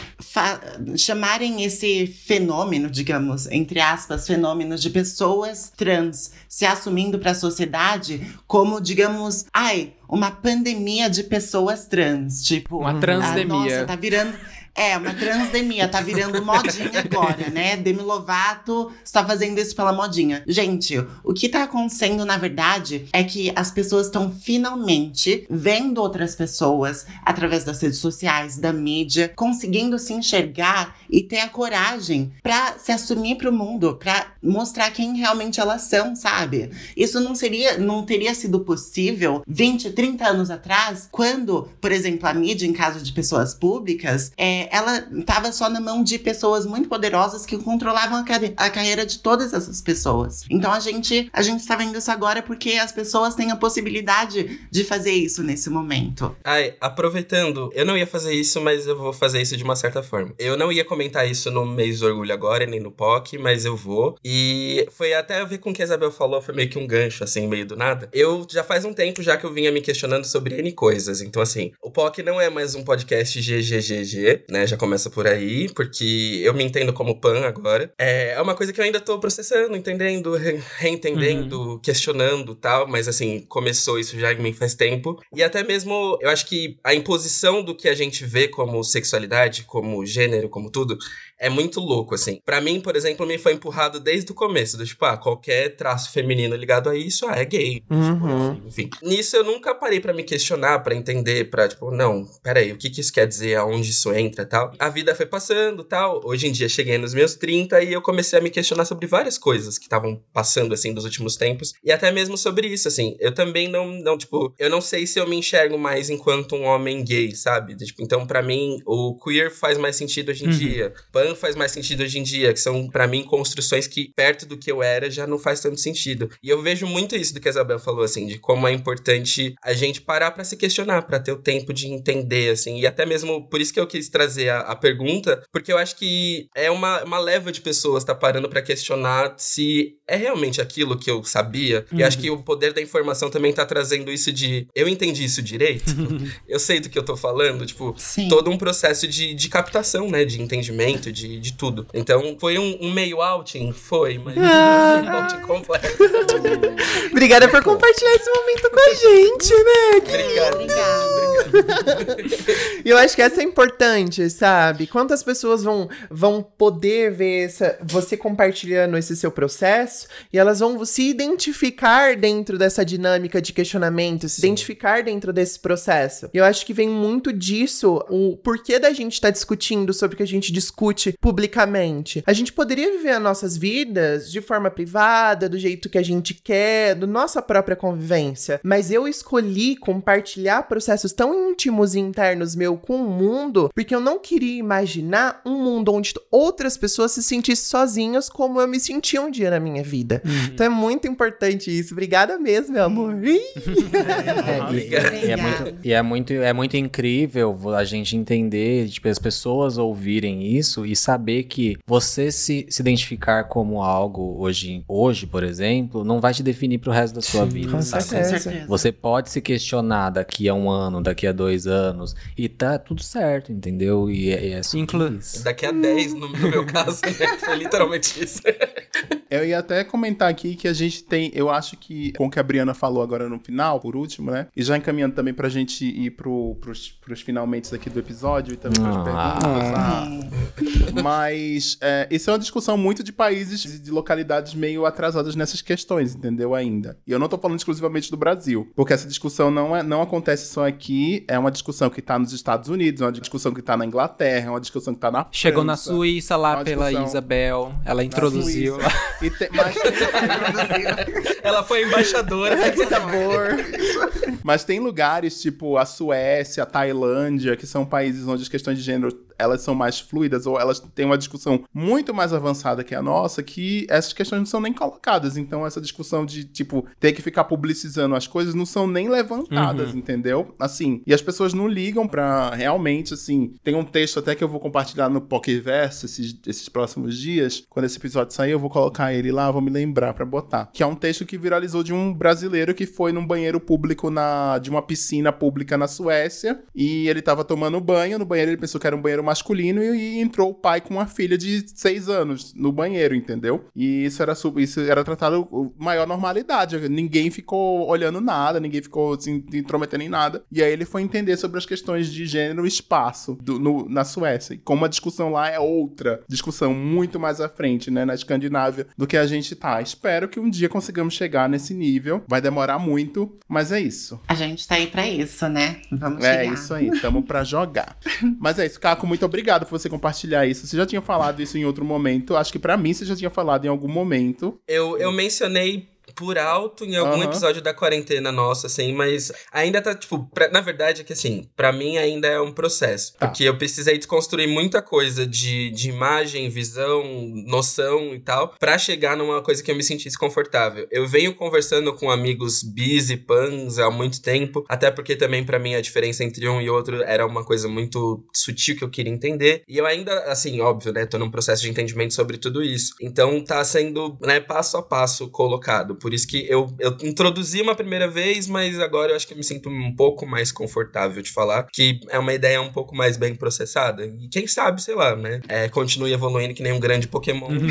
chamarem esse fenômeno, digamos, entre aspas, fenômeno de pessoas trans se assumindo para a sociedade como, digamos, ai, uma pandemia de pessoas trans, tipo, uma transdemia. Ah, nossa, tá virando é, uma transdemia, tá virando modinha agora, né? Demi Lovato está fazendo isso pela modinha. Gente, o que tá acontecendo, na verdade, é que as pessoas estão finalmente vendo outras pessoas através das redes sociais, da mídia, conseguindo se enxergar e ter a coragem para se assumir pro mundo, para mostrar quem realmente elas são, sabe? Isso não seria, não teria sido possível 20, 30 anos atrás, quando, por exemplo, a mídia, em caso de pessoas públicas, é, ela estava só na mão de pessoas muito poderosas que controlavam a, a, carreira de todas essas pessoas. Então a gente a gente está vendo isso agora porque as pessoas têm a possibilidade de fazer isso nesse momento. Ai, aproveitando, eu não ia fazer isso, mas eu vou fazer isso de uma certa forma. Eu não ia comentar isso no mês do orgulho agora, nem no POC, mas eu vou. E foi até a ver com o que a Isabel falou, foi meio que um gancho, assim, meio do nada. Eu já faz um tempo já que eu vinha me questionando sobre N coisas. Então, assim, o POC não é mais um podcast GGGG, né? Já começa por aí, porque eu me entendo como pan agora. É, é uma coisa que eu ainda tô processando, entendendo, re reentendendo, uhum. questionando tal, mas assim, começou isso já em mim faz tempo. E até mesmo, eu acho que a imposição do que a gente vê como sexualidade, como gênero, como tudo, é muito louco, assim. Para mim, por exemplo, me foi empurrado desde o começo, do tipo, ah, qualquer traço feminino ligado a isso, ah, é gay. Tipo, uhum. Tipo, enfim. Nisso eu nunca parei para me questionar, para entender, para tipo, não, peraí, o que que isso quer dizer, aonde isso entra tal. A vida foi passando tal. Hoje em dia cheguei nos meus 30 e eu comecei a me questionar sobre várias coisas que estavam passando, assim, dos últimos tempos. E até mesmo sobre isso, assim. Eu também não, não, tipo, eu não sei se eu me enxergo mais enquanto um homem gay, sabe? Tipo, então, para mim, o queer faz mais sentido hoje em uhum. dia. Pan faz mais sentido hoje em dia, que são, para mim, construções que, perto do que eu era, já não faz tanto sentido. E eu vejo muito isso do que a Isabel falou, assim, de como é importante a gente parar para se questionar, para ter o tempo de entender, assim. E até mesmo por isso que eu quis trazer a, a pergunta, porque eu acho que é uma, uma leva de pessoas tá parando para questionar se é realmente aquilo que eu sabia. Uhum. E acho que o poder da informação também tá trazendo isso de eu entendi isso direito, *laughs* eu sei do que eu tô falando, tipo, Sim. todo um processo de, de captação, né, de entendimento, de, de tudo. Então, foi um, um meio outing? Foi, mas ah. um outing completo. Obrigada por compartilhar esse momento com a gente, né? Obrigado. Obrigado. E eu acho que essa é importante, sabe? Quantas pessoas vão, vão poder ver essa, você compartilhando esse seu processo e elas vão se identificar dentro dessa dinâmica de questionamento, se Sim. identificar dentro desse processo. E eu acho que vem muito disso o porquê da gente estar tá discutindo sobre o que a gente discute publicamente. A gente poderia viver as nossas vidas de forma privada, do jeito que a gente quer, do nossa própria convivência. Mas eu escolhi compartilhar processos tão íntimos e internos meu com o mundo porque eu não queria imaginar um mundo onde outras pessoas se sentissem sozinhas como eu me senti um dia na minha vida. Uhum. Então é muito importante isso. Obrigada mesmo, meu amor. é, e, e, é muito, e é muito, é muito incrível a gente entender, tipo, as pessoas ouvirem isso e saber que você se, se identificar como algo hoje, hoje, por exemplo, não vai te definir pro resto da sua vida. Com certeza. Você pode se questionar daqui a um ano, daqui a dois anos, e tá tudo certo, entendeu? E é, é Inclu isso. Daqui a 10, no, no meu caso, né? *laughs* Foi literalmente isso. Eu ia até comentar aqui que a gente tem, eu acho que, com o que a Briana falou agora no final, por último, né? E já encaminhando também pra gente ir pro, pros, pros finalmente aqui do episódio e também pras ah. perguntas. Ah. Mas é, isso é uma discussão muito de países, de localidades meio atrasadas nessas questões, entendeu? Ainda. E eu não tô falando exclusivamente do Brasil, porque essa discussão não, é, não acontece só aqui, é uma discussão que tá nos Estados Unidos, é uma discussão que tá na Inglaterra, é uma discussão que tá na Chegou França, na Suíça lá é pela discussão... Isabel, ela introduziu lá. Te... Mas... *laughs* ela foi embaixadora. sabor. Mas tem lugares tipo a Suécia, a Tailândia, que são países onde as questões de gênero elas são mais fluidas ou elas têm uma discussão muito mais avançada que a nossa, que essas questões não são nem colocadas. Então, essa discussão de, tipo, ter que ficar publicizando as coisas não são nem levantadas, Uhum. entendeu? Assim, e as pessoas não ligam pra realmente, assim. Tem um texto até que eu vou compartilhar no Pokéverse esses, esses próximos dias. Quando esse episódio sair, eu vou colocar ele lá, vou me lembrar pra botar. Que é um texto que viralizou de um brasileiro que foi num banheiro público na, de uma piscina pública na Suécia. E ele tava tomando banho. No banheiro ele pensou que era um banheiro masculino e, entrou o pai com uma filha de seis anos no banheiro, entendeu? E isso era, isso era tratado com maior normalidade. Ninguém ficou olhando nada, ninguém ficou se intrometendo em nada. E aí ele foi entender sobre as questões de gênero e espaço do- no- na Suécia. E como a discussão lá é outra discussão muito mais à frente, né, na Escandinávia, do que a gente tá. Espero que um dia consigamos chegar nesse nível. Vai demorar muito, mas é isso. A gente tá aí pra isso, né? Vamos É chegar. isso aí, tamo pra jogar. *laughs* Mas é isso, Caco, muito obrigado por você compartilhar isso. Você já tinha falado isso em outro momento. Acho que pra mim você já tinha falado em algum momento. Eu, eu mencionei por alto em algum Aham. episódio da quarentena nossa, assim, mas ainda tá, tipo, pra- na verdade é que, assim, pra mim ainda é um processo. Tá. Porque eu precisei desconstruir muita coisa de, de imagem, visão, noção e tal, pra chegar numa coisa que eu me sentisse confortável. Eu venho conversando com amigos bis e pans há muito tempo, até porque também pra mim a diferença entre um e outro era uma coisa muito sutil que eu queria entender. E eu ainda, assim, óbvio, né, tô num processo de entendimento sobre tudo isso. Então tá sendo, né, passo a passo colocado. Por isso que eu, eu introduzi uma primeira vez, mas agora eu acho que eu me sinto um pouco mais confortável de falar, que é uma ideia um pouco mais bem processada. E quem sabe, sei lá, né, é, continue evoluindo que nem um grande Pokémon. *laughs*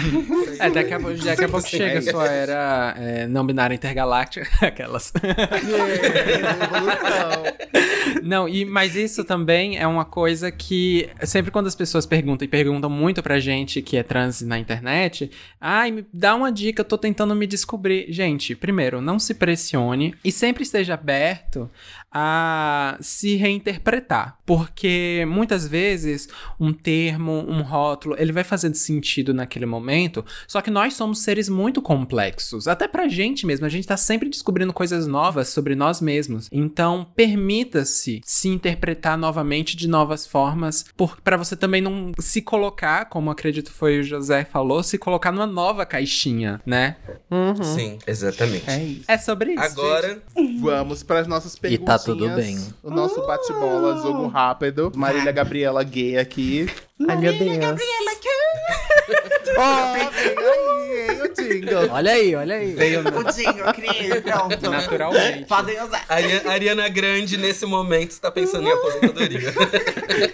É, daqui a, pouco- daqui a pouco chega a sua era é, não binária intergaláctica, *laughs* aquelas. Não, e, mas isso também é uma coisa que sempre quando as pessoas perguntam, e perguntam muito pra gente que é trans na internet, ai, me dá uma dica, eu tô tentando me descobrir. Gente, primeiro, não se pressione e sempre esteja aberto a se reinterpretar, porque muitas vezes um termo, um rótulo, ele vai fazendo sentido naquele momento, só que nós somos seres muito complexos, até pra gente mesmo, a gente tá sempre descobrindo coisas novas sobre nós mesmos. Então, permita-se se interpretar novamente de novas formas, para você também não se colocar, como acredito foi o José falou, se colocar numa nova caixinha, né? Uhum. Sim, exatamente. É isso. É sobre isso. gente. Agora, Vamos para as nossas E perguntas. Tudo bem. O nosso bate-bola, jogo rápido. Marília Gabriela gay aqui. Ai, meu Deus. *laughs* Ó, vem aí, hein, o jingle. Olha aí, olha aí. Veio O jingle, eu criei, pronto. naturalmente. Podem usar. Ari- a Ariana Grande, nesse momento, está pensando em aposentadoria. *laughs*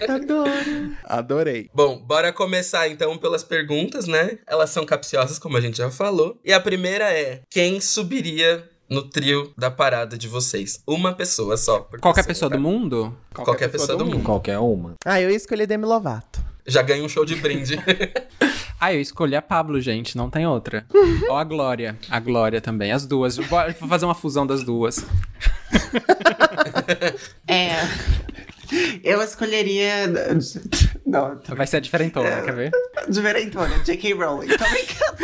Adoro. Adorei. Bom, bora começar então pelas perguntas, né? Elas são capciosas, como a gente já falou. E a primeira é: quem subiria no trio da parada de vocês? Uma pessoa só. por Qualquer pessoa do tá? mundo? Qualquer, pessoa, do mundo. Qualquer uma. Ah, eu ia escolher Demi Lovato. Já ganha um show de brinde. *laughs* Ah, eu escolhi a Pablo, gente, não tem outra. Ou a Glória. A Glória também, as duas. Vou fazer uma fusão das duas. É. *laughs* Eu escolheria. Não, Vai ser a diferentona, quer ver? diferentona, J.K. Rowling. Tô brincando.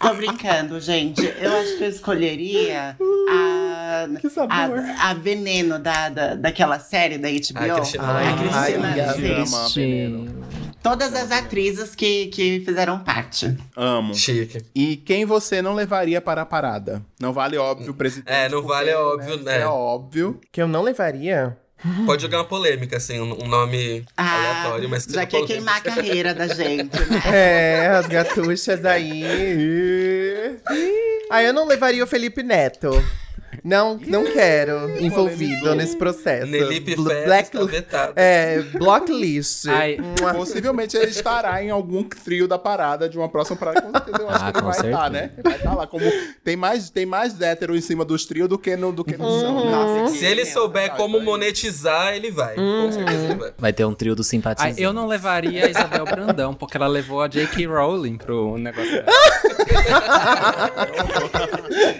Tô brincando, gente. Eu acho que eu escolheria a. Que sabor. A, a veneno da, da, daquela série da HBO. Ai, Cristina a Ramos. Cristina, Ai, ama veneno. Todas as atrizes que, que fizeram parte. Amo. Chique. E quem você não levaria para a parada? Não vale óbvio, presidente. É, não porque, vale óbvio, isso né? É óbvio. Que eu não levaria. Pode jogar uma polêmica, assim, um nome aleatório, mas Ah, já quer polêmico. queimar a carreira da gente, né? *laughs* É, as gatuchas aí. Aí eu não levaria o Felipe Neto. Não, não quero envolvido nesse processo. Nelipe Black, é, blocklist. Ai. Possivelmente ele estará em algum trio da parada de uma próxima parada. Com certeza eu acho Ah, que ele vai certeza. estar, né? Ele vai estar lá. Como tem mais, tem mais hétero em cima dos trios do que no, do que no Uhum. são. Nossa, Se ele souber como vai. monetizar, ele vai. Uhum. Com certeza ele vai. Vai ter um trio do ai, simpatizantes. eu não levaria a Isabel Brandão, porque ela levou a J.K. Rowling pro negócio. *laughs*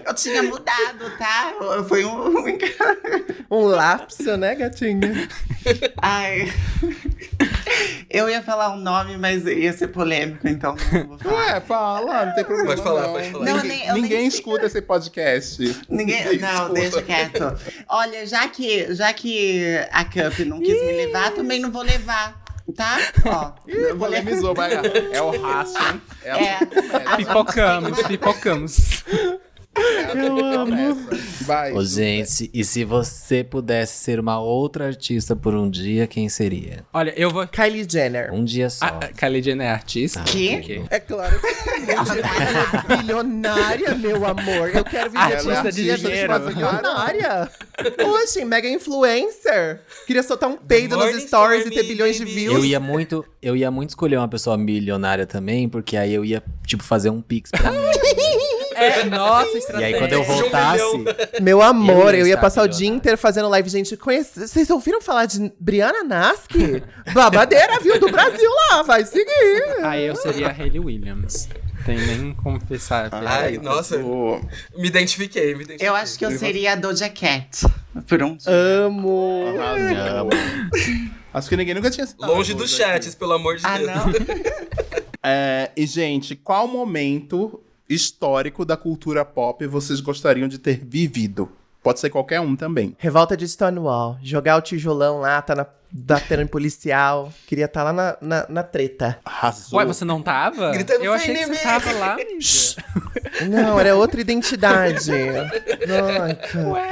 Eu tinha mudado, tá? Foi um. *laughs* Um lapso, né, gatinha? Ai. Eu ia falar um nome, mas ia ser polêmico, então não vou falar. Ué, fala, não tem problema. Pode falar, não. pode falar. Não, Ninguém, nem- ninguém sei. escuta esse podcast. Ninguém. Não, Desculpa. deixa quieto. Olha, já que, já que a Cup não quis me levar, também não vou levar. Tá? Ó. levar. Polemizou, vai. É o raço, hein? É, É. a- Pipocamos, pipocamos. *laughs* Eu amo. Vai. Ô, gente, e se você pudesse ser uma outra artista por um dia, quem seria? Olha, eu vou. Kylie Jenner. Um dia só. A, a Kylie Jenner é artista? Que? É claro que bilionária, *laughs* meu amor. Eu quero viver Artista de dia dinheiro. bilionária. Oxe, mega influencer. Queria soltar um peido nos stories e ter bilhões de views. Eu ia muito, eu ia muito escolher uma pessoa milionária também, porque aí eu ia, tipo, fazer um pix pra mim. *laughs* É, nossa, E estratégia. aí quando eu um voltasse, milhão. Meu amor, Eu ia eu ia passar o dia inteiro fazendo live. Gente, conhece... vocês ouviram falar de Brianna Nasky? Babadeira, viu? Do Brasil lá, vai seguir. Aí eu seria a Hayley Williams. Tem nem como pensar. Ai, nossa, Ô, me identifiquei, me identifiquei. Eu acho que eu seria a Doja Cat. Um dia. Amo. arrasou. Acho que ninguém nunca tinha citado. Longe dos aqui. chats, pelo amor de Ah, Deus. não? *laughs* É, e, gente, qual momento histórico da cultura pop vocês gostariam de ter vivido? Pode ser qualquer um também. Revolta de Stonewall. Jogar o tijolão lá, tá na, batendo em policial. Queria estar lá na, na, na treta. Arrasou. Ué, você não tava? Gritando, eu achei "Vem que você mim!" tava lá. *laughs* Não, era outra identidade. *laughs* Nossa.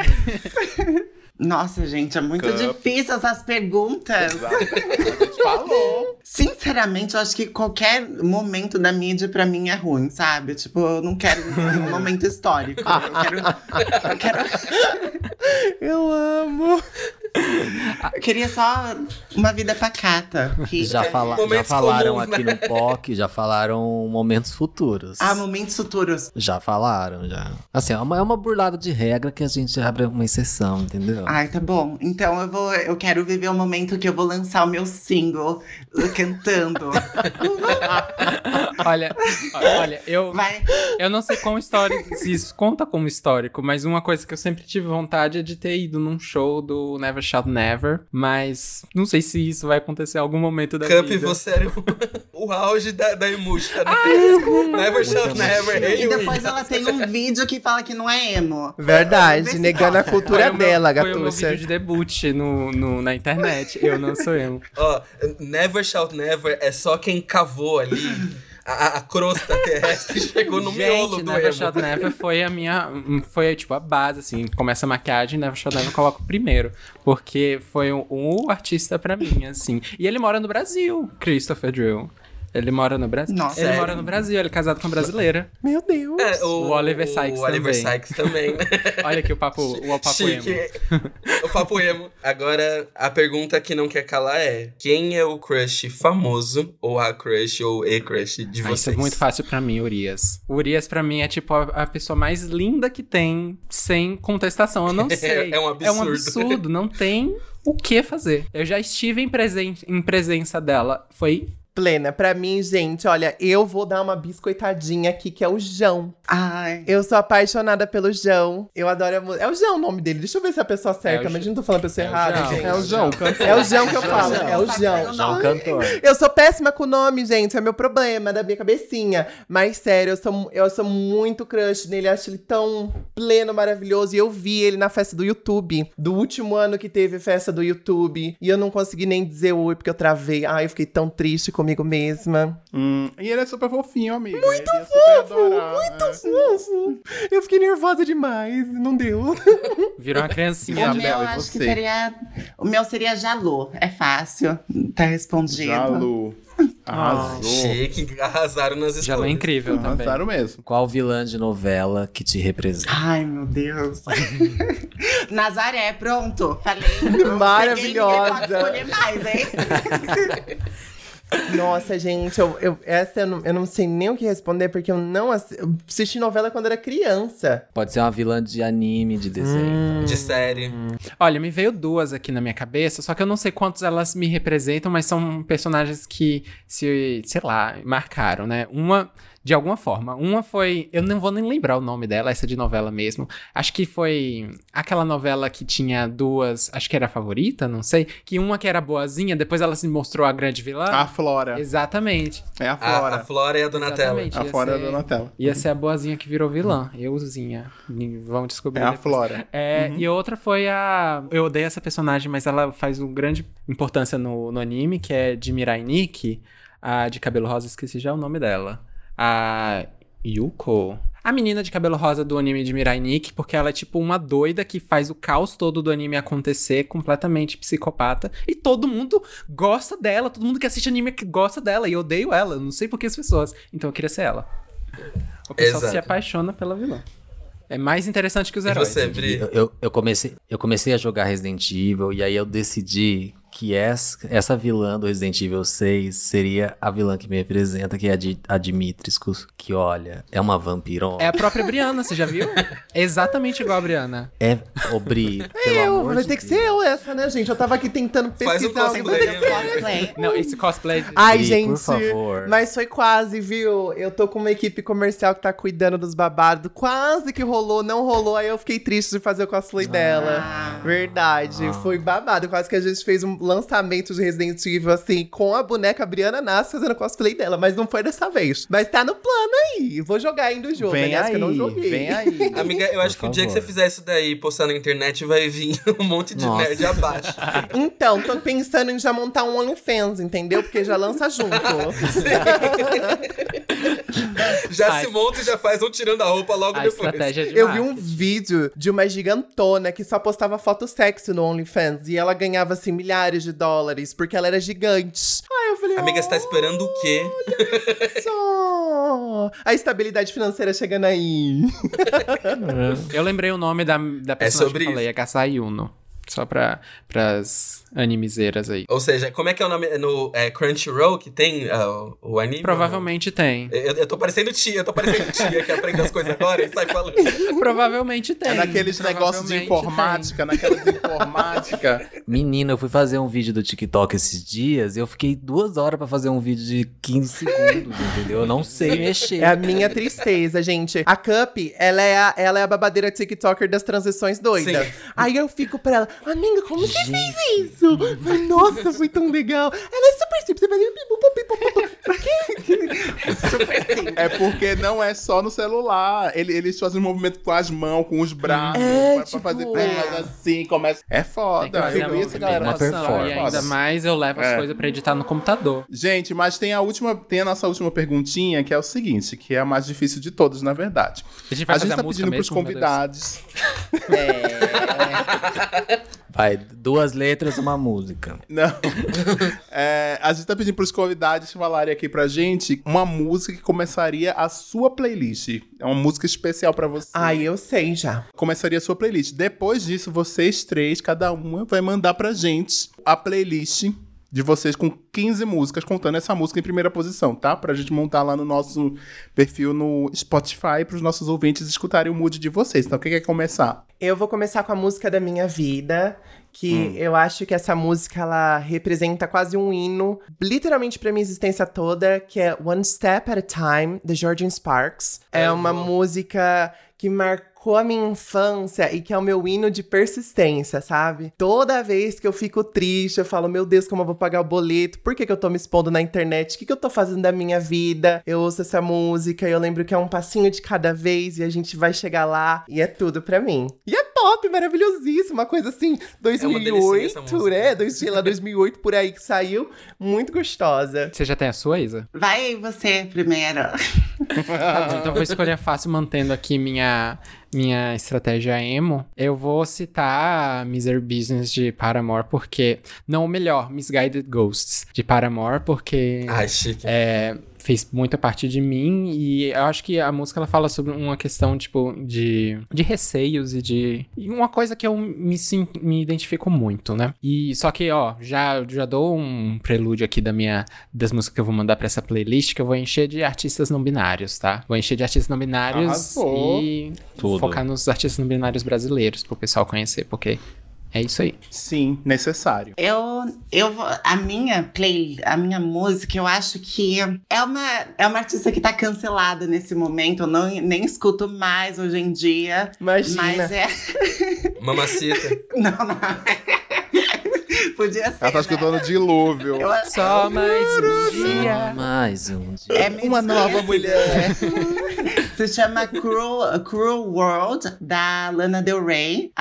Nossa, gente, é muito Cup. difícil essas perguntas. Exato. A gente falou. Sinceramente, eu acho que qualquer momento da mídia pra mim é ruim, sabe? Tipo, eu não quero um *laughs* momento histórico. Eu quero. Eu, quero, *laughs* *laughs* Eu amo. *laughs* eu queria só uma vida pacata. já, fala, já Momentos falaram comuns, aqui né? no POC, já falaram momentos futuros. Ah, momentos futuros. Já falaram, já. Assim, é uma, é uma burlada de regra que a gente abre uma exceção, entendeu? Ai, tá bom. Então eu vou. Eu quero viver o momento que eu vou lançar o meu single uh, cantando. Olha, olha, eu, Vai. eu não sei quão histórico, se isso conta como histórico, mas uma coisa que eu sempre tive vontade é de ter ido num show do Never Shout Never, mas não sei se isso vai acontecer em algum momento da Cup, vida. você era o, *laughs* o auge da, da emuxa, né? Never shall Muito never. Hey, E depois ela tem um vídeo que fala que não é emo. Verdade, negando a cultura dela, Foi o meu vídeo de debut no, no- na internet. Eu não sou emo. Ó, never shall never é só quem cavou ali a, a- crosta *laughs* terrestre chegou no miolo Gente, do Never emo. Shout Never foi a minha. Foi tipo a base, assim. Começa a maquiagem, Never Shout Never eu coloco primeiro. Porque foi o, o artista pra mim, assim. E ele mora no Brasil, Christopher Drill. Ele mora no Brasil. Nossa, ele sério? mora no Brasil, ele é casado com uma brasileira. Meu Deus. É, O Oliver Sykes o Oliver também. Sykes também, né? *laughs* Olha aqui o papo, o papo Chique. emo. *laughs* o papo emo. Agora, a pergunta que não quer calar é: quem é o crush famoso, ou a crush, ou e crush de Ah, isso vocês? é muito fácil pra mim, Urias. O Urias, pra mim, é tipo a, a pessoa mais linda que tem, sem contestação. Eu não *laughs* sei. É um É um absurdo. absurdo. Não tem o que fazer. Eu já estive em, presen em presença dela. Foi Plena. Pra mim, gente, olha, eu vou dar uma biscoitadinha aqui, que é o João. Ai. Eu sou apaixonada pelo João. Eu adoro a música. É o João o nome dele. Deixa eu ver se é a pessoa certa, É o mas João. não tô falando a pessoa É o errada, João. gente. É o João, cantor. É o João que eu falo. É o João. Já um cantor. Eu sou péssima com nome, gente. É meu problema, da minha cabecinha. Mas sério, eu sou, eu sou muito crush nele. Acho ele tão pleno, maravilhoso. E eu vi ele na festa do YouTube. Do último ano que teve festa do YouTube. E eu não consegui nem dizer oi, porque eu travei. Ai, eu fiquei tão triste comigo mesma. Hum, e ele é super fofinho, amigo. Muito ele é super muito Fofo. Eu fiquei nervosa demais. Não deu. *laughs* Virou uma criancinha. O meu e acho que você? seria. O meu seria Jalô. É fácil. Tá respondido. Jalu. Arrasou. Chique, arrasaram nas escolhas. Já é incrível também. Arrasaram mesmo. Qual vilã de novela que te representa? Ai, meu Deus. *laughs* Nazaré, pronto. Falei. *laughs* Maravilhosa. Ninguém pode escolher mais, hein? Nossa, gente, eu, eu- essa eu não, eu não sei nem o que responder, porque eu não eu assisti novela quando era criança. Pode ser uma vilã de anime, de desenho. De série. Olha, me veio duas aqui na minha cabeça, só que eu não sei quantos elas me representam, mas são personagens que se, sei lá, marcaram, né? Uma De alguma forma. Uma foi. Eu não vou nem lembrar o nome dela, essa de novela mesmo. Acho que foi aquela novela que tinha duas. Acho que era a favorita, não sei. Que uma que era boazinha, depois ela se mostrou a grande vilã. A Flora. Exatamente. É a A, Flora. a Flora e a Donatella. Exatamente. A Flora é ser- a Donatella. Ia ser a boazinha que virou vilã. Euzinha. Vão descobrir. É a depois. Flora. É, E outra foi a. Eu odeio essa personagem, mas ela faz uma grande importância no, no anime, que é de Mirai Nikki, a de cabelo rosa, esqueci já o nome dela. A. Yuko. A menina de cabelo rosa do anime de Mirai Nikki, porque ela é tipo uma doida que faz o caos todo do anime acontecer, completamente psicopata. E todo mundo gosta dela, todo mundo que assiste anime que gosta dela. E eu odeio ela, não sei por que as pessoas. Então eu queria ser ela. O pessoal Exato. se apaixona pela vilã. É mais interessante que os E heróis. você, Bri? Eu, eu, eu comecei, eu comecei a jogar Resident Evil e aí eu decidi que essa, essa vilã do Resident Evil 6 seria a vilã que me representa, que é a, Di, a Dimitriscus, que olha, é uma vampirona. É a própria Briana, você já viu? É exatamente igual a Briana. É, ô Bri, pelo Eu, amor vai de ter que Deus. ser eu essa, né, gente? Eu tava aqui tentando Faz o pesquisar. alguém. Vai ter que ser cosplay. Cosplay. Não, esse cosplay. Ai, Bri, gente. por favor. Mas foi quase, viu? Eu tô com uma equipe comercial que tá cuidando dos babados. Quase que rolou, não rolou. Aí eu fiquei triste de fazer o cosplay dela. Ah. Verdade. Foi babado. Quase que a gente fez um lançamento de Resident Evil, assim, com a boneca Briana Nasce fazendo cosplay dela. Mas não foi dessa vez. Mas tá no plano aí. Vou jogar ainda o jogo. Vem aliás, aí, que eu não joguei. vem aí. *laughs* Amiga, eu acho Por que o dia que favor. você fizer isso daí e postar na internet, vai vir *laughs* um monte de Nossa. nerd abaixo. *laughs* Então, tô pensando em já montar um OnlyFans, entendeu? Porque já lança junto. Já Ai. se monta e já faz um tirando a roupa logo A depois. estratégia de Eu vi um vídeo de uma gigantona que só postava foto sexy no OnlyFans e ela ganhava assim milhares de dólares porque ela era gigante. Aí eu falei, Amiga, você tá esperando o quê? olha só, a estabilidade financeira chegando aí. *laughs* Eu lembrei o nome da, da personagem sobre que eu falei, é Kasai Uno. Só pra, pras animezeiras aí. Ou seja, como é que é o nome? No é Crunchyroll que tem ah, o- anime? Provavelmente tem. Eu, eu tô parecendo tia, eu tô parecendo tia que aprende as coisas agora e sai falando. *laughs* Provavelmente tem. É naqueles negócios de informática, naquelas informática. Menina, eu fui fazer um vídeo do TikTok esses dias e eu fiquei duas horas pra fazer um vídeo de 15 segundos, entendeu? Eu não sei *laughs* mexer. É a minha tristeza, gente. A Cup, ela é a, ela é a babadeira TikToker das transições doidas. Sim. Aí eu fico pra ela, amiga, como você Gente. fez isso? Ai, Nossa, foi tão legal. Ela é super simples, você faz pipu, pipu. Super simples. É porque não é só no celular. Ele- Eles fazem um movimento com as mãos, com os braços. É, pra, tipo, pra fazer é. assim, começa. É foda. Eu a vi essa galera uma fazendo. performance. E ainda mais eu levo as É. coisas pra editar no computador. Gente, mas tem a última, tem a nossa última perguntinha, que é o seguinte, que é a mais difícil de todas, na verdade. A gente vai a gente tá a música pedindo pros convidados. *laughs* Vai, duas letras, uma música. *laughs* Não. É, a gente tá pedindo pros convidados falarem aqui pra gente uma música que começaria a sua playlist. É uma música especial pra você. Ai, eu sei já. Começaria a sua playlist. Depois disso, vocês três, cada uma, vai mandar pra gente a playlist de vocês com 15 músicas, contando essa música em primeira posição, tá? Pra gente montar lá no nosso perfil no Spotify, pros nossos ouvintes escutarem o mood de vocês. Então, quem quer começar? Eu vou começar com a música da minha vida, que Hum. eu acho que essa música ela representa quase um hino, literalmente pra minha existência toda, que é One Step at a Time, da Georgian Sparks. É É uma música que marcou a minha infância e que é o meu hino de persistência, sabe? Toda vez que eu fico triste, eu falo, meu Deus, como eu vou pagar o boleto? Por que, que eu tô me expondo na internet? O que, que eu tô fazendo da minha vida? Eu ouço essa música e eu lembro que é um passinho de cada vez e a gente vai chegar lá e é tudo pra mim. E é pop, maravilhosíssimo, uma coisa assim, delicinha 2008, essa música. né? Dois, sei lá, 2008 por aí que saiu, muito gostosa. Você já tem a sua, Isa? Vai aí você primeiro. *laughs* Tá bom, então vou escolher fácil, mantendo aqui minha, minha estratégia emo. Eu vou citar Misery Business de Paramore, porque... Não, o melhor, Misguided Ghosts de Paramore, porque... Ai, chique. é, fez muita parte de mim e eu acho que a música ela fala sobre uma questão tipo de, de receios e de e uma coisa que eu me, sim- me identifico muito, né? E só que ó, já já dou um prelúdio aqui da minha das músicas que eu vou mandar pra essa playlist que eu vou encher de artistas não binários, tá? Vou encher de artistas não binários Arrasou. e Tudo. focar nos artistas não binários brasileiros pro pessoal conhecer, porque É isso aí. Sim, necessário. Eu, eu vou- a minha play, a minha música, eu acho que é uma, é uma artista que tá cancelada nesse momento. Eu não, nem escuto mais hoje em dia. Imagina. Mas é. *laughs* Mamacita. *laughs* Não, não. *laughs* Podia ser. Ela tá né? escutando dilúvio. Eu- Só mais um dia. Mais um dia. É Uma nova mulher. Se chama Cruel, Cruel World, da Lana Del Rey,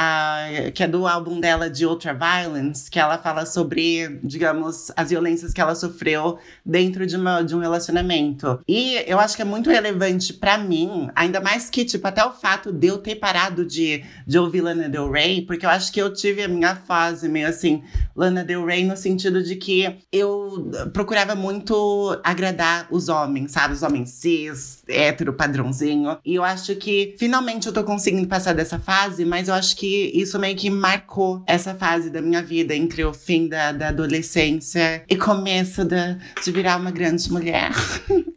que é do álbum dela de Ultra Violence, que ela fala sobre, digamos, as violências que ela sofreu dentro de, uma, de um relacionamento. E eu acho que é muito relevante pra mim, ainda mais que, tipo, até o fato de eu ter parado de, de ouvir Lana Del Rey, porque eu acho que eu tive a minha fase meio assim, Lana Del Rey, no sentido de que eu procurava muito agradar os homens, sabe? Os homens cis, hétero, padrãozinho. E eu acho que finalmente eu tô conseguindo passar dessa fase, mas eu acho que isso meio que marcou essa fase da minha vida, entre o fim da, da adolescência e começo da, de virar uma grande mulher. *laughs*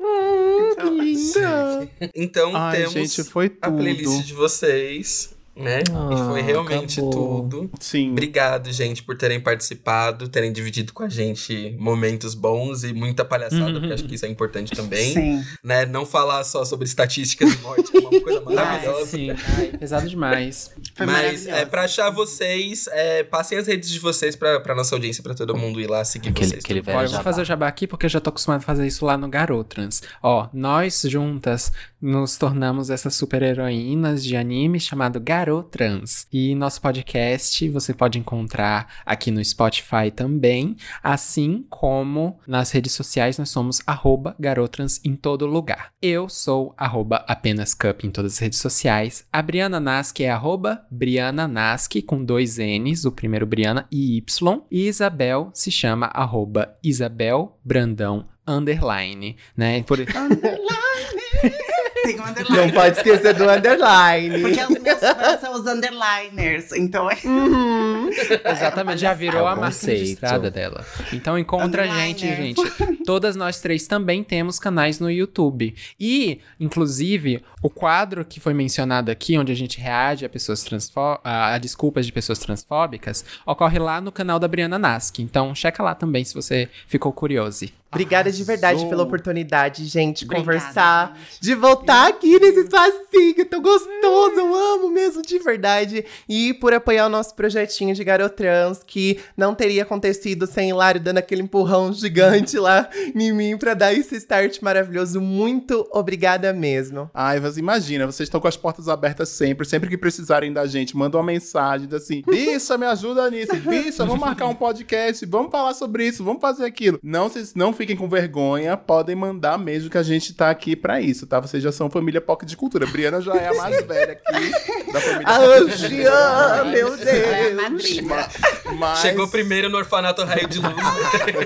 Que linda. Então Ai, temos gente, foi a playlist tudo. de vocês, né? e Ah, foi realmente acabou. tudo. Sim. Obrigado, gente, por terem participado, terem dividido com a gente momentos bons e muita palhaçada, porque acho que isso é importante também. Sim. Né? Não falar só sobre estatísticas de morte, que é uma coisa *laughs* Ai, maravilhosa. sim. Ai, pesado demais. Foi Mas é pra achar vocês, é, passem as redes de vocês pra, pra nossa audiência, pra todo mundo ir lá seguir Aquele, vocês. aquele velho Olha, eu vou fazer o jabá aqui porque eu já tô acostumado a fazer isso lá no Garotrans. Ó, nós juntas nos tornamos essas super heroínas de anime chamado Garotrans. E nosso podcast você pode encontrar aqui no Spotify também, assim como nas redes sociais nós somos arroba Garotrans em todo lugar. Eu sou arroba apenas cup em todas as redes sociais. A Briana Nask é arroba Briana Nask com dois N's, o primeiro Briana e Y. E Isabel se chama arroba Isabel Brandão underline, né? Por... *laughs* *laughs* Tem um underline. Não pode esquecer do underline. Porque os meus fãs são os underliners. Então é. Uhum. *laughs* Exatamente, já virou a registrada dela. Então encontra a gente, gente. Todas nós três também temos canais no YouTube. E, inclusive, o quadro que foi mencionado aqui, onde a gente reage a pessoas transfó a, a desculpas de pessoas transfóbicas, ocorre lá no canal da Briana Nask. Então, checa lá também se você ficou curioso. Obrigada de verdade pela oportunidade, gente, de Obrigada, conversar, gente. de voltar aqui nesse espacinho tão gostoso, eu amo mesmo, de verdade. E por apoiar o nosso projetinho de Garotrans, que não teria acontecido sem Hilário dando aquele empurrão gigante lá em mim pra dar esse start maravilhoso. Muito obrigada mesmo. Ai, você imagina, vocês estão com as portas abertas sempre. Sempre que precisarem da gente, manda uma mensagem assim: Bicha, me ajuda nisso. Bicha, vamos marcar um podcast, vamos falar sobre isso, vamos fazer aquilo. Não, vocês não fiquem com vergonha, podem mandar mesmo que a gente tá aqui pra isso, tá? Vocês já são família POC de cultura. Briana já é a mais *laughs* velha aqui da família A POC de Angia, meu É a Deus. madrinha. Mas... Chegou primeiro no orfanato Raio de Luz.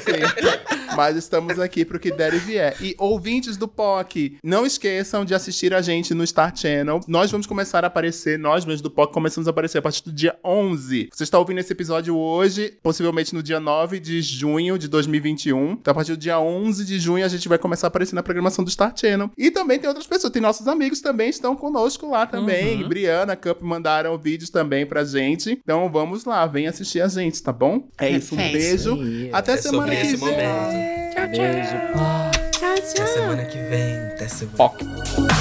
Sim. Mas estamos aqui pro que der e vier. E ouvintes do POC, não esqueçam de assistir a gente no Star Channel. Nós vamos começar a aparecer, nós mesmos do POC começamos a aparecer a partir do dia 11. Você está ouvindo esse episódio hoje, possivelmente no dia 9 de junho de 2021. Então, a partir do dia 11 de junho, a gente vai começar a aparecer na programação do Star Channel. E também tem outras pessoas, tem nossos amigos também, estão conosco lá também. Uhum. Briana, Cup mandaram vídeos também pra gente. Então, vamos lá, vem assistir a gente, tá bom? É isso, um Perfeito. beijo. Até É semana que vem. momento. Beijo. Até semana que vem. Até semana Poc.